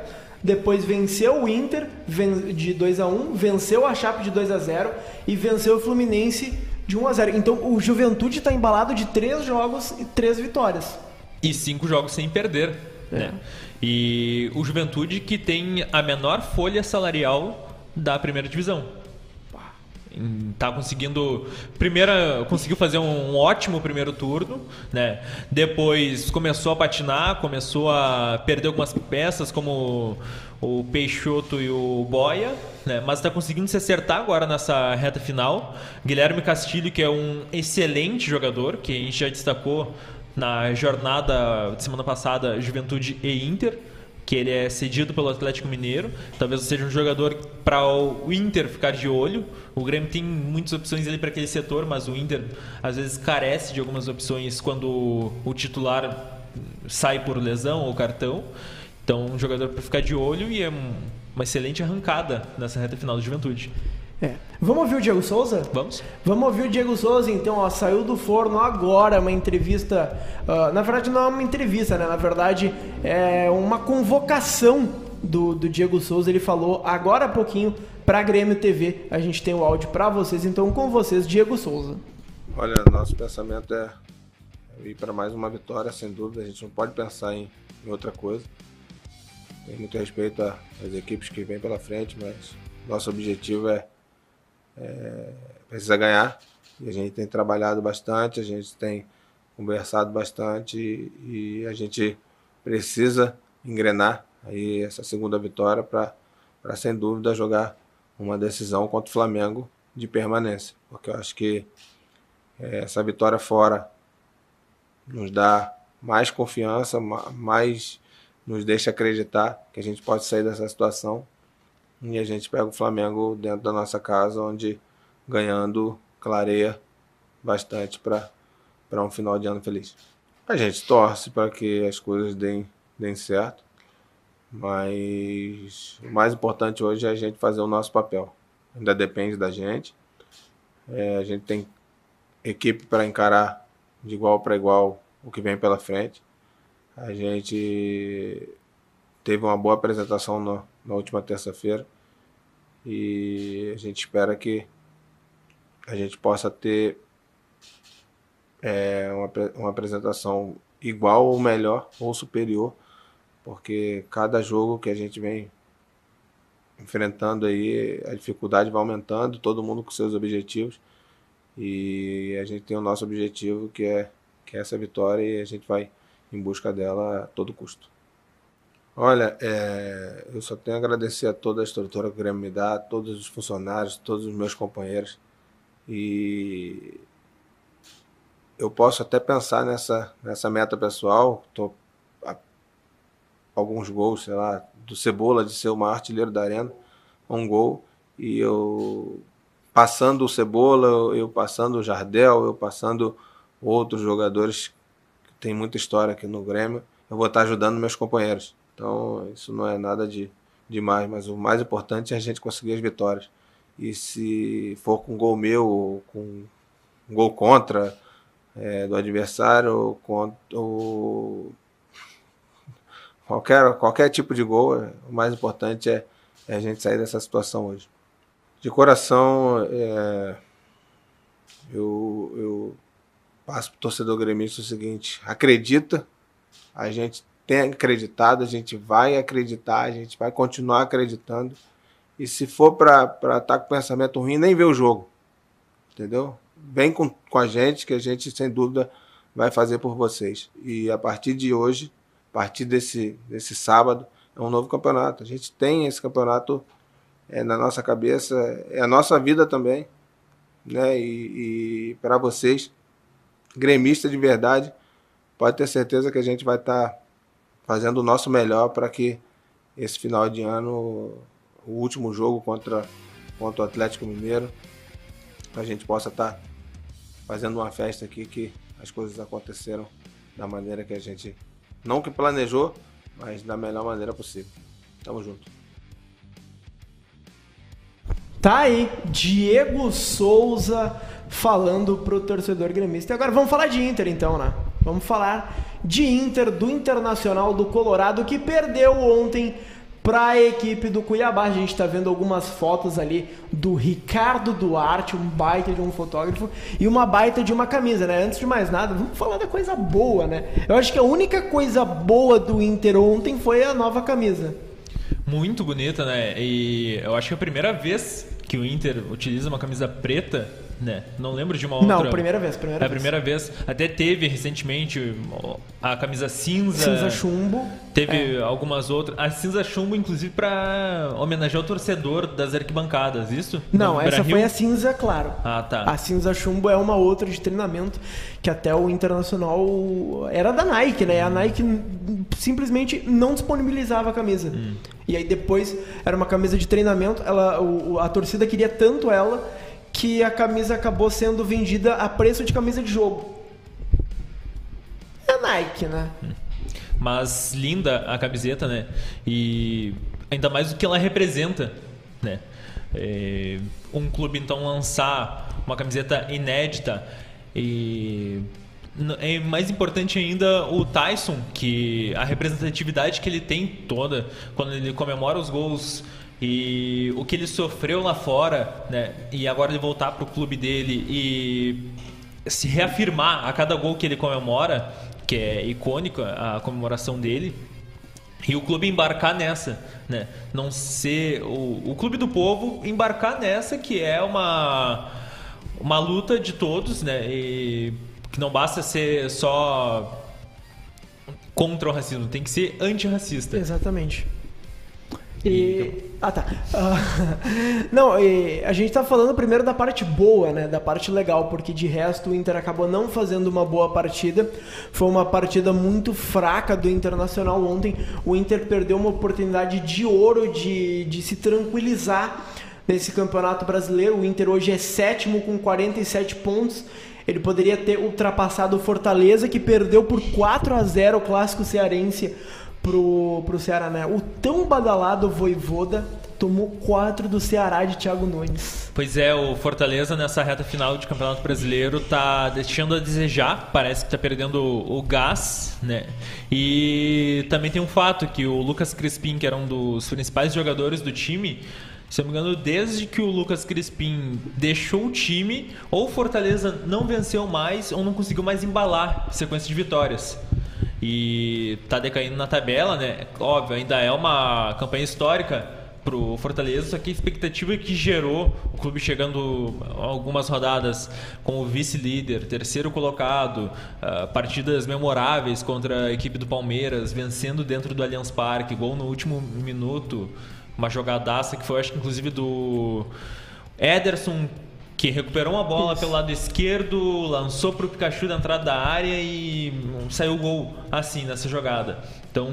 Speaker 1: depois venceu o Inter de 2 a 1 venceu a Chape de 2 a 0 e venceu o Fluminense de 1 a 0 Então o Juventude está embalado de três jogos e três vitórias.
Speaker 2: E cinco jogos sem perder. É. Né? E o Juventude que tem a menor folha salarial da primeira divisão tá conseguindo primeira conseguiu fazer um, ótimo primeiro turno né? Depois começou a patinar começou a perder algumas peças como o Peixoto e o Boia né? Mas está conseguindo se acertar agora nessa reta final. Guilherme Castilho que é um excelente jogador que a gente já destacou na jornada de semana passada Juventude e Inter que ele é cedido pelo Atlético Mineiro. Talvez seja um jogador para o Inter ficar de olho. O Grêmio tem muitas opções ali para aquele setor, mas o Inter às vezes carece de algumas opções quando o titular sai por lesão ou cartão. Então, um jogador para ficar de olho e é uma excelente arrancada nessa reta final da Juventude.
Speaker 1: É. Vamos ouvir o Diego Souza?
Speaker 2: Vamos.
Speaker 1: Vamos ouvir o Diego Souza, então, ó, saiu do forno agora uma entrevista. Uh, na verdade, não é uma entrevista, né? Na verdade, é uma convocação do, do Diego Souza. Ele falou agora há pouquinho para Grêmio TV. A gente tem o áudio para vocês, então, com vocês, Diego Souza.
Speaker 3: Olha, nosso pensamento é ir para mais uma vitória, sem dúvida. A gente não pode pensar em, em outra coisa. Tem muito respeito às equipes que vêm pela frente, mas nosso objetivo é é, precisa ganhar. E a gente tem trabalhado bastante, a gente tem conversado bastante e, e a gente precisa engrenar aí essa segunda vitória para sem dúvida jogar uma decisão contra o Flamengo de permanência, porque eu acho que é, essa vitória fora nos dá mais confiança, mais nos deixa acreditar que a gente pode sair dessa situação e a gente pega o Flamengo dentro da nossa casa, onde ganhando clareia bastante para um final de ano feliz. A gente torce para que as coisas deem, deem certo, mas o mais importante hoje é a gente fazer o nosso papel. Ainda depende da gente. É, a gente tem equipe para encarar de igual para igual o que vem pela frente. A gente teve uma boa apresentação no, na última terça-feira e a gente espera que a gente possa ter é, uma, uma apresentação igual ou melhor ou superior, porque cada jogo que a gente vem enfrentando aí, a dificuldade vai aumentando, todo mundo com seus objetivos. E a gente tem o nosso objetivo que é, que é essa vitória e a gente vai em busca dela a todo custo. Olha, é, eu só tenho a agradecer a toda a estrutura que o Grêmio me dá, a todos os funcionários, todos os meus companheiros. E eu posso até pensar nessa, nessa meta pessoal. A, alguns gols, sei lá, do Cebola de ser o maior artilheiro da arena, um gol. E eu passando o Cebola, eu passando o Jardel, eu passando outros jogadores que tem muita história aqui no Grêmio, eu vou estar ajudando meus companheiros. Então, isso não é nada de demais, mas o mais importante é a gente conseguir as vitórias. E se for com gol meu, ou com gol contra é, do adversário, ou, contra, ou qualquer, qualquer tipo de gol, o mais importante é, é a gente sair dessa situação hoje. De coração, é, eu, eu passo para o torcedor gremista o seguinte: acredita, a gente tem acreditado, a gente vai acreditar, a gente vai continuar acreditando. E se for para estar tá com pensamento ruim, nem vê o jogo. Entendeu? Vem com, com a gente, que a gente, sem dúvida, vai fazer por vocês. E a partir de hoje, a partir desse, desse sábado, é um novo campeonato. A gente tem esse campeonato é, na nossa cabeça, é a nossa vida também. Né? E, e para vocês, gremista de verdade, pode ter certeza que a gente vai estar. Tá fazendo o nosso melhor para que esse final de ano, o último jogo contra, contra o Atlético Mineiro, a gente possa estar tá fazendo uma festa aqui que as coisas aconteceram da maneira que a gente não que planejou, mas da melhor maneira possível. Tamo junto.
Speaker 1: Tá aí, Diego Souza falando pro torcedor gremista. E agora vamos falar de Inter então, né? Vamos falar de Inter, do Internacional do Colorado, que perdeu ontem para a equipe do Cuiabá. A gente está vendo algumas fotos ali do Ricardo Duarte, um baita de um fotógrafo, e uma baita de uma camisa, né? Antes de mais nada, vamos falar da coisa boa, né? Eu acho que a única coisa boa do Inter ontem foi a nova camisa.
Speaker 2: Muito bonita, né? E eu acho que é a primeira vez que o Inter utiliza uma camisa preta né? Não lembro de uma outra.
Speaker 1: Não, primeira vez, primeira
Speaker 2: é a
Speaker 1: vez.
Speaker 2: primeira vez. Até teve recentemente a camisa cinza.
Speaker 1: Cinza chumbo.
Speaker 2: Teve é. algumas outras. A cinza chumbo, inclusive, para homenagear o torcedor das arquibancadas, isso?
Speaker 1: Não, essa foi a cinza, claro.
Speaker 2: Ah, tá.
Speaker 1: A cinza chumbo é uma outra de treinamento que até o Internacional era da Nike, né? A Nike simplesmente não disponibilizava a camisa. Hum. E aí depois era uma camisa de treinamento, ela, a torcida queria tanto ela que a camisa acabou sendo vendida a preço de camisa de jogo. É Nike, né?
Speaker 2: Mas linda a camiseta, né? E ainda mais o que ela representa, né? É, um clube então lançar uma camiseta inédita e é mais importante ainda o Tyson, que a representatividade que ele tem toda quando ele comemora os gols e o que ele sofreu lá fora, né? E agora ele voltar para o clube dele e se reafirmar a cada gol que ele comemora, que é icônico a comemoração dele. E o clube embarcar nessa, né? Não ser o, o clube do povo embarcar nessa que é uma uma luta de todos, né? E que não basta ser só contra o racismo, tem que ser antirracista.
Speaker 1: Exatamente. E... Ah, tá. Uh, *laughs* não, a gente tá falando primeiro da parte boa, né? Da parte legal, porque de resto o Inter acabou não fazendo uma boa partida. Foi uma partida muito fraca do Internacional ontem. O Inter perdeu uma oportunidade de ouro de, de se tranquilizar nesse campeonato brasileiro. O Inter hoje é sétimo com 47 pontos. Ele poderia ter ultrapassado o Fortaleza, que perdeu por 4 a 0 o clássico cearense pro, pro Ceará, né? O tão badalado Voivoda tomou quatro do Ceará de Thiago Nunes.
Speaker 2: Pois é, o Fortaleza nessa reta final de Campeonato Brasileiro tá deixando a desejar, parece que tá perdendo o, gás, né? E também tem um fato que o Lucas Crispim, que era um dos principais jogadores do time, se não me engano, desde que o Lucas Crispim deixou o time, ou o Fortaleza não venceu mais, ou não conseguiu mais embalar sequência de vitórias e tá decaindo na tabela, né? Óbvio, ainda é uma campanha histórica pro Fortaleza, só que a expectativa que gerou o clube chegando algumas rodadas como vice-líder, terceiro colocado, uh, partidas memoráveis contra a equipe do Palmeiras, vencendo dentro do Allianz Parque, gol no último minuto, uma jogadaça que foi, acho que inclusive do Ederson que recuperou uma bola Isso. pelo lado esquerdo, lançou para o Pikachu da entrada da área e saiu o gol assim nessa jogada. Então,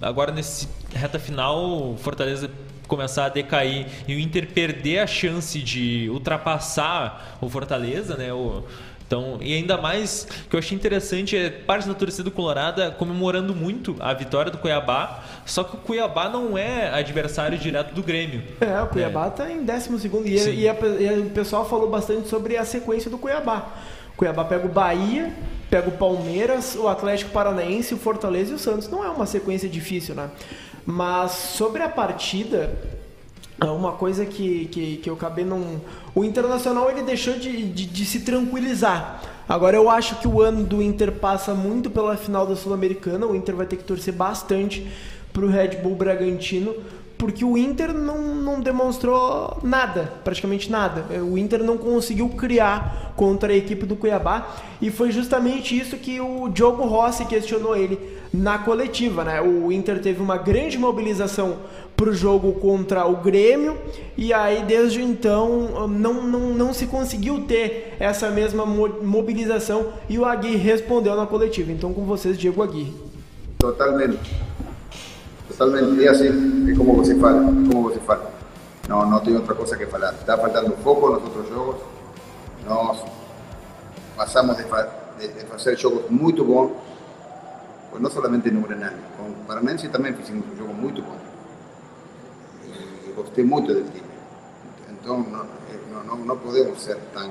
Speaker 2: agora nesse reta final, Fortaleza começar a decair e o Inter perder a chance de ultrapassar o Fortaleza, né? O, então, e ainda mais que eu achei interessante é parte da torcida colorada comemorando muito a vitória do Cuiabá, só que o Cuiabá não é adversário direto do Grêmio.
Speaker 1: É, o Cuiabá está é. em 12 e, e, e, o pessoal falou bastante sobre a sequência do Cuiabá. O Cuiabá pega o Bahia, pega o Palmeiras, o Atlético Paranaense, o Fortaleza e o Santos. Não é uma sequência difícil, né? Mas sobre a partida, é uma coisa que, que, que eu acabei não. O Internacional ele deixou de, de, de, se tranquilizar. Agora eu acho que o ano do Inter passa muito pela final da Sul-Americana. O Inter vai ter que torcer bastante para o Red Bull Bragantino, porque o Inter não, não demonstrou nada, praticamente nada. O Inter não conseguiu criar contra a equipe do Cuiabá e foi justamente isso que o Diogo Rossi questionou ele na coletiva. Né? O Inter teve uma grande mobilização para o jogo contra o Grêmio e aí desde então não, não, não se conseguiu ter essa mesma mobilização e o Aguirre respondeu na coletiva. Então com vocês, Diego Aguirre.
Speaker 4: Totalmente. Totalmente. É assim, é como você fala, como você fala. Não, não tem outra coisa que falar. Está faltando foco nos outros jogos. Nós passamos de, de, de fazer jogos muito bons, não somente no Grenal, com o Paranense também fizemos um jogo muito bom. gosté mucho del time. Entonces no, no, no, podemos ser tan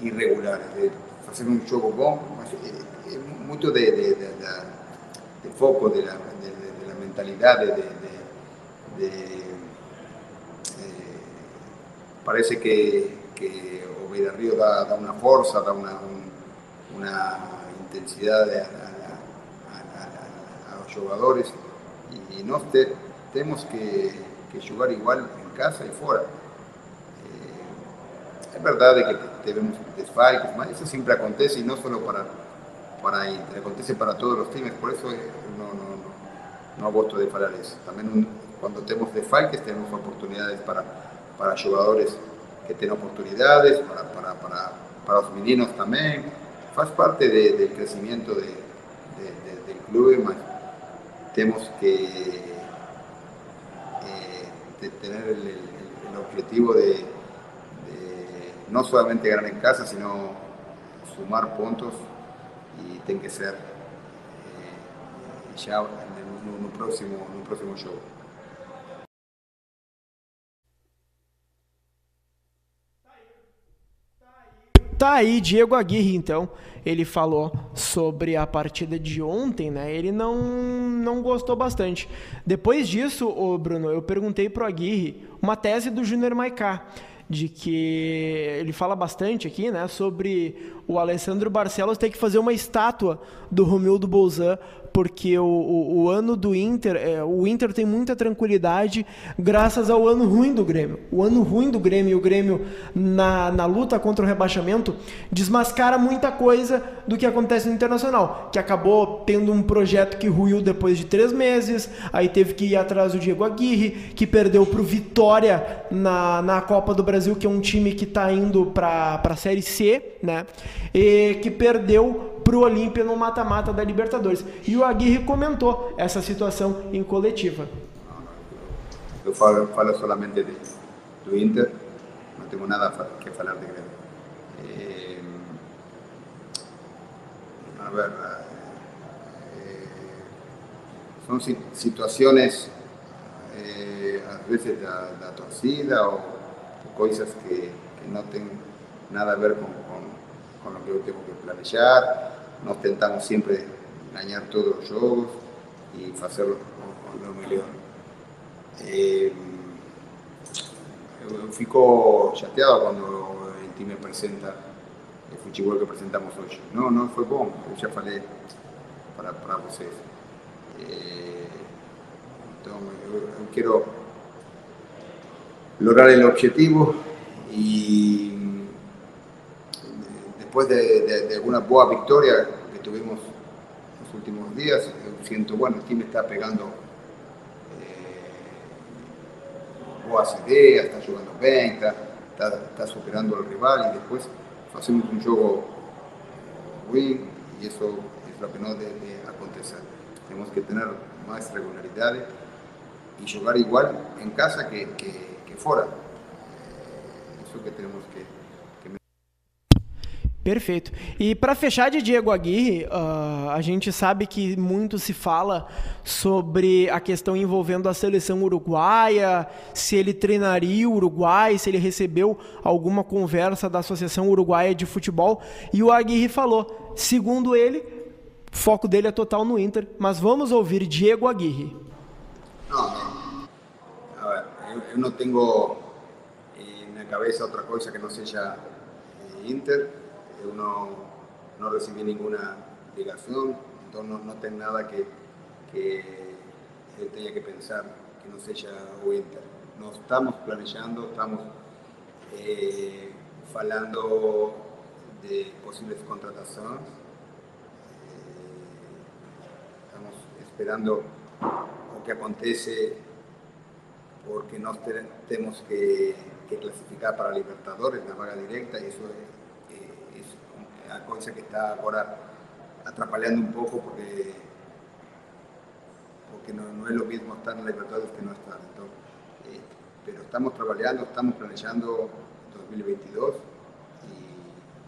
Speaker 4: irregulares, de hacer un juego bom, es mucho de, de, de, de foco, de la, de, la mentalidad, de, eh, parece que, que Río da, una fuerza, da una, intensidad a, los jugadores y, no tenemos que, jugar igual en casa y fuera. Eh, es verdad que tenemos desfalques, eso siempre acontece y no solo para, para acontece para todos los teams, por eso no, no, no de falar eso. También cuando tenemos desfalques tenemos oportunidades para, para jugadores que tienen oportunidades, para, para, para, para los meninos también. Faz parte de, del crecimiento de, de, del club, tenemos que eh, tener el, el, el objetivo de, no solamente ganar en casa, sino sumar puntos y tiene que ser eh, ya en, un, próximo, un próximo show.
Speaker 1: Tá aí Diego Aguirre, então. Ele falou sobre a partida de ontem, né? Ele não, não gostou bastante. Depois disso, ô Bruno, eu perguntei pro Aguirre uma tese do Júnior Maicá de que ele fala bastante aqui, né, sobre o Alessandro Barcelos ter que fazer uma estátua do Romildo Bolzan porque o, o, o ano do Inter, é, o Inter tem muita tranquilidade graças ao ano ruim do Grêmio. O ano ruim do Grêmio o Grêmio na, na luta contra o rebaixamento desmascara muita coisa do que acontece no Internacional, que acabou tendo um projeto que ruiu depois de três meses, aí teve que ir atrás do Diego Aguirre, que perdeu para o Vitória na, na Copa do Brasil, que é um time que está indo para a Série C, né? E que perdeu para o Olímpia no mata-mata da Libertadores. E o Aguirre comentou essa situação em coletiva.
Speaker 4: Eu falo, falo solamente de, do Inter, não tenho nada que falar de Grêmio. Eh, a ver, eh, são situações, eh, às vezes, da, da torcida ou coisas que, que não têm nada a ver com, com, com o que eu tenho que planejar. Nós tentamos sempre ganhar todos os jogos e fazer o melhor. Eh, eu fico chateado quando o time apresenta o futebol que apresentamos hoje. Não, não foi bom, eu já falei para, para vocês. Eh, então, quero lograr o objetivo e después de, alguna boa victoria que tuvimos los últimos días, siento, bueno, el team está pegando eh, boas ideas, está jugando bien, está, superando al rival y después hacemos un juego win y eso es lo que no debe acontecer. Tenemos que tener más regularidad y jugar igual en casa que, que, fuera. Eh, eso que tenemos que
Speaker 1: Perfeito. E para fechar de Diego Aguirre, uh, a gente sabe que muito se fala sobre a questão envolvendo a seleção uruguaia, se ele treinaria o Uruguai, se ele recebeu alguma conversa da Associação Uruguaia de Futebol. E o Aguirre falou, segundo ele, o foco dele é total no Inter. Mas vamos ouvir Diego Aguirre.
Speaker 4: Não, eu não tenho eh, na cabeça outra coisa que não seja eh, Inter. Uno no recibí ninguna ligación, entonces no, no tengo nada que, que que pensar que no sea Winter. No estamos planeando, estamos eh, de posibles contrataciones. Eh, estamos esperando lo que acontece porque no tenemos que, que clasificar para Libertadores, la vaga directa, y eso es una cosa que está ahora atrapaleando un poco porque, porque no, es lo mismo estar en la Libertadores que no estar. Eh, pero estamos trabajando, estamos planeando 2022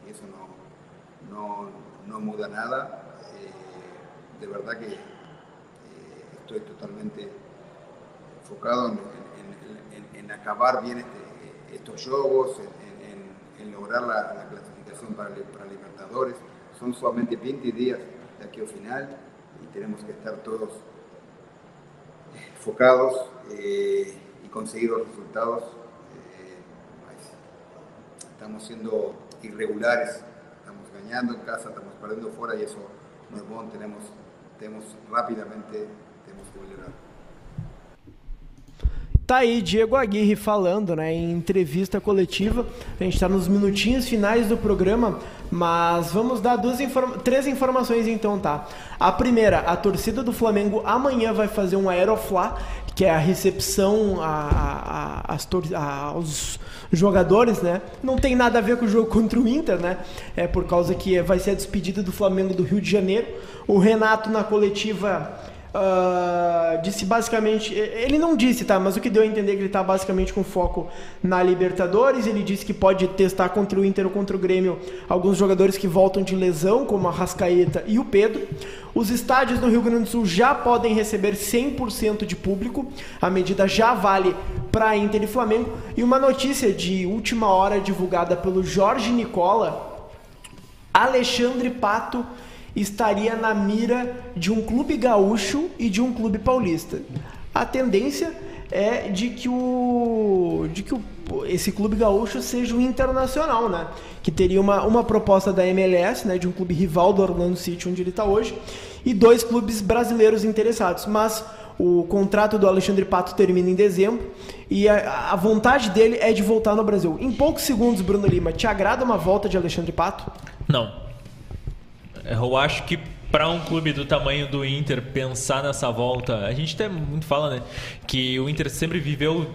Speaker 4: y, eso no, no, no, muda nada. Eh, de verdad que eh, estoy totalmente enfocado en, en, en, acabar bien este, estos juegos, en, lograr la, la clasificación para, para Libertadores. Son solamente 20 días de aquí al final y tenemos que estar todos enfocados eh, y conseguir los resultados. Eh, estamos siendo irregulares, estamos ganando en casa, estamos perdiendo fuera y eso no es bueno, tenemos, tenemos rápidamente tenemos que melhorar.
Speaker 1: Tá aí Diego Aguirre falando, né, em entrevista coletiva. A gente está nos minutinhos finais do programa, mas vamos dar duas informa três informações então, tá? A primeira, a torcida do Flamengo amanhã vai fazer um Aeroflá, que é a recepção a, a, a, aos jogadores, né? Não tem nada a ver com o jogo contra o Inter, né? É por causa que vai ser a despedida do Flamengo do Rio de Janeiro. O Renato na coletiva Uh, disse basicamente, ele não disse, tá? Mas o que deu a entender é que ele está basicamente com foco na Libertadores. Ele disse que pode testar contra o Inter ou contra o Grêmio alguns jogadores que voltam de lesão, como a Rascaeta e o Pedro. Os estádios no Rio Grande do Sul já podem receber 100% de público. A medida já vale para Inter e Flamengo. E uma notícia de última hora divulgada pelo Jorge Nicola: Alexandre Pato estaria na mira de um clube gaúcho e de um clube paulista. A tendência é de que o de que o, esse clube gaúcho seja o Internacional, né? Que teria uma, uma proposta da MLS, né, de um clube rival do Orlando City onde ele está hoje, e dois clubes brasileiros interessados, mas o contrato do Alexandre Pato termina em dezembro e a, a, vontade dele é de voltar no Brasil. Em poucos segundos, Bruno Lima, te agrada uma volta de Alexandre Pato?
Speaker 2: Não. Eu acho que para um clube do tamanho do Inter pensar nessa volta, a gente até muito fala, né, que o Inter sempre viveu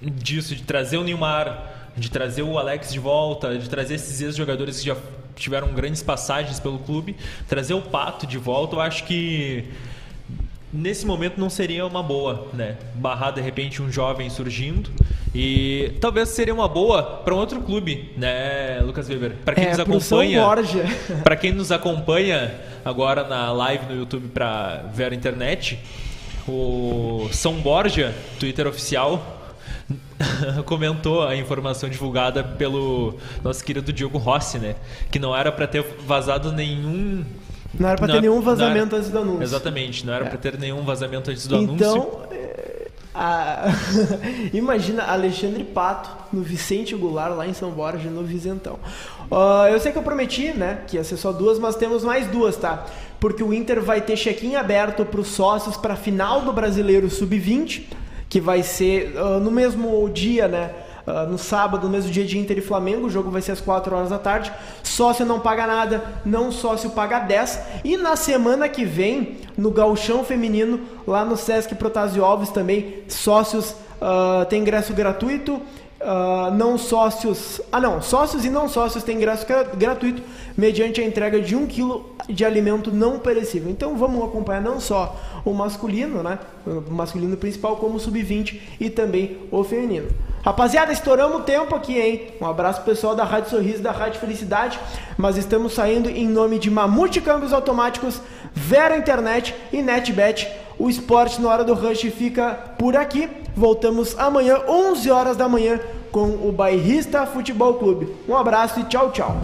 Speaker 2: disso de trazer o Neymar, de trazer o Alex de volta, de trazer esses ex-jogadores que já tiveram grandes passagens pelo clube, trazer o Pato de volta, eu acho que nesse momento não seria uma boa, né? Barrar de repente um jovem surgindo e talvez seria uma boa para um outro clube, né, Lucas Weber? Para quem é, nos acompanha, *laughs* para quem nos acompanha agora na live no YouTube para ver a internet, o São Borja, Twitter oficial, *laughs* comentou a informação divulgada pelo nosso querido Diogo Rossi, né? Que não era para ter vazado nenhum
Speaker 1: não era para ter nenhum vazamento era, antes do anúncio.
Speaker 2: Exatamente, não era é. para ter nenhum vazamento antes do
Speaker 1: então,
Speaker 2: anúncio.
Speaker 1: Então, a... *laughs* imagina Alexandre Pato no Vicente Goulart lá em São Borja, no Visentão. Uh, eu sei que eu prometi, né, que ia ser só duas, mas temos mais duas, tá? Porque o Inter vai ter check-in aberto para os sócios para a final do Brasileiro Sub-20, que vai ser uh, no mesmo dia, né? Uh, no sábado, no mesmo dia de Inter e Flamengo, o jogo vai ser às 4 horas da tarde. Sócio não paga nada, não sócio paga 10. E na semana que vem, no Galchão Feminino, lá no Sesc Protásio Alves também, sócios uh, tem ingresso gratuito. Uh, não sócios. Ah, não, sócios e não sócios têm ingresso gratuito mediante a entrega de um quilo de alimento não perecível. Então vamos acompanhar não só o masculino, né? O masculino principal, como o sub-20 e também o feminino. Rapaziada, estouramos o tempo aqui, hein? Um abraço pessoal da Rádio Sorriso, da Rádio Felicidade. Mas estamos saindo em nome de Mamute Câmbios Automáticos, Vera Internet e NetBet. O esporte na hora do rush fica por aqui. Voltamos amanhã, 11 horas da manhã, com o Bairrista Futebol Clube. Um abraço e tchau, tchau.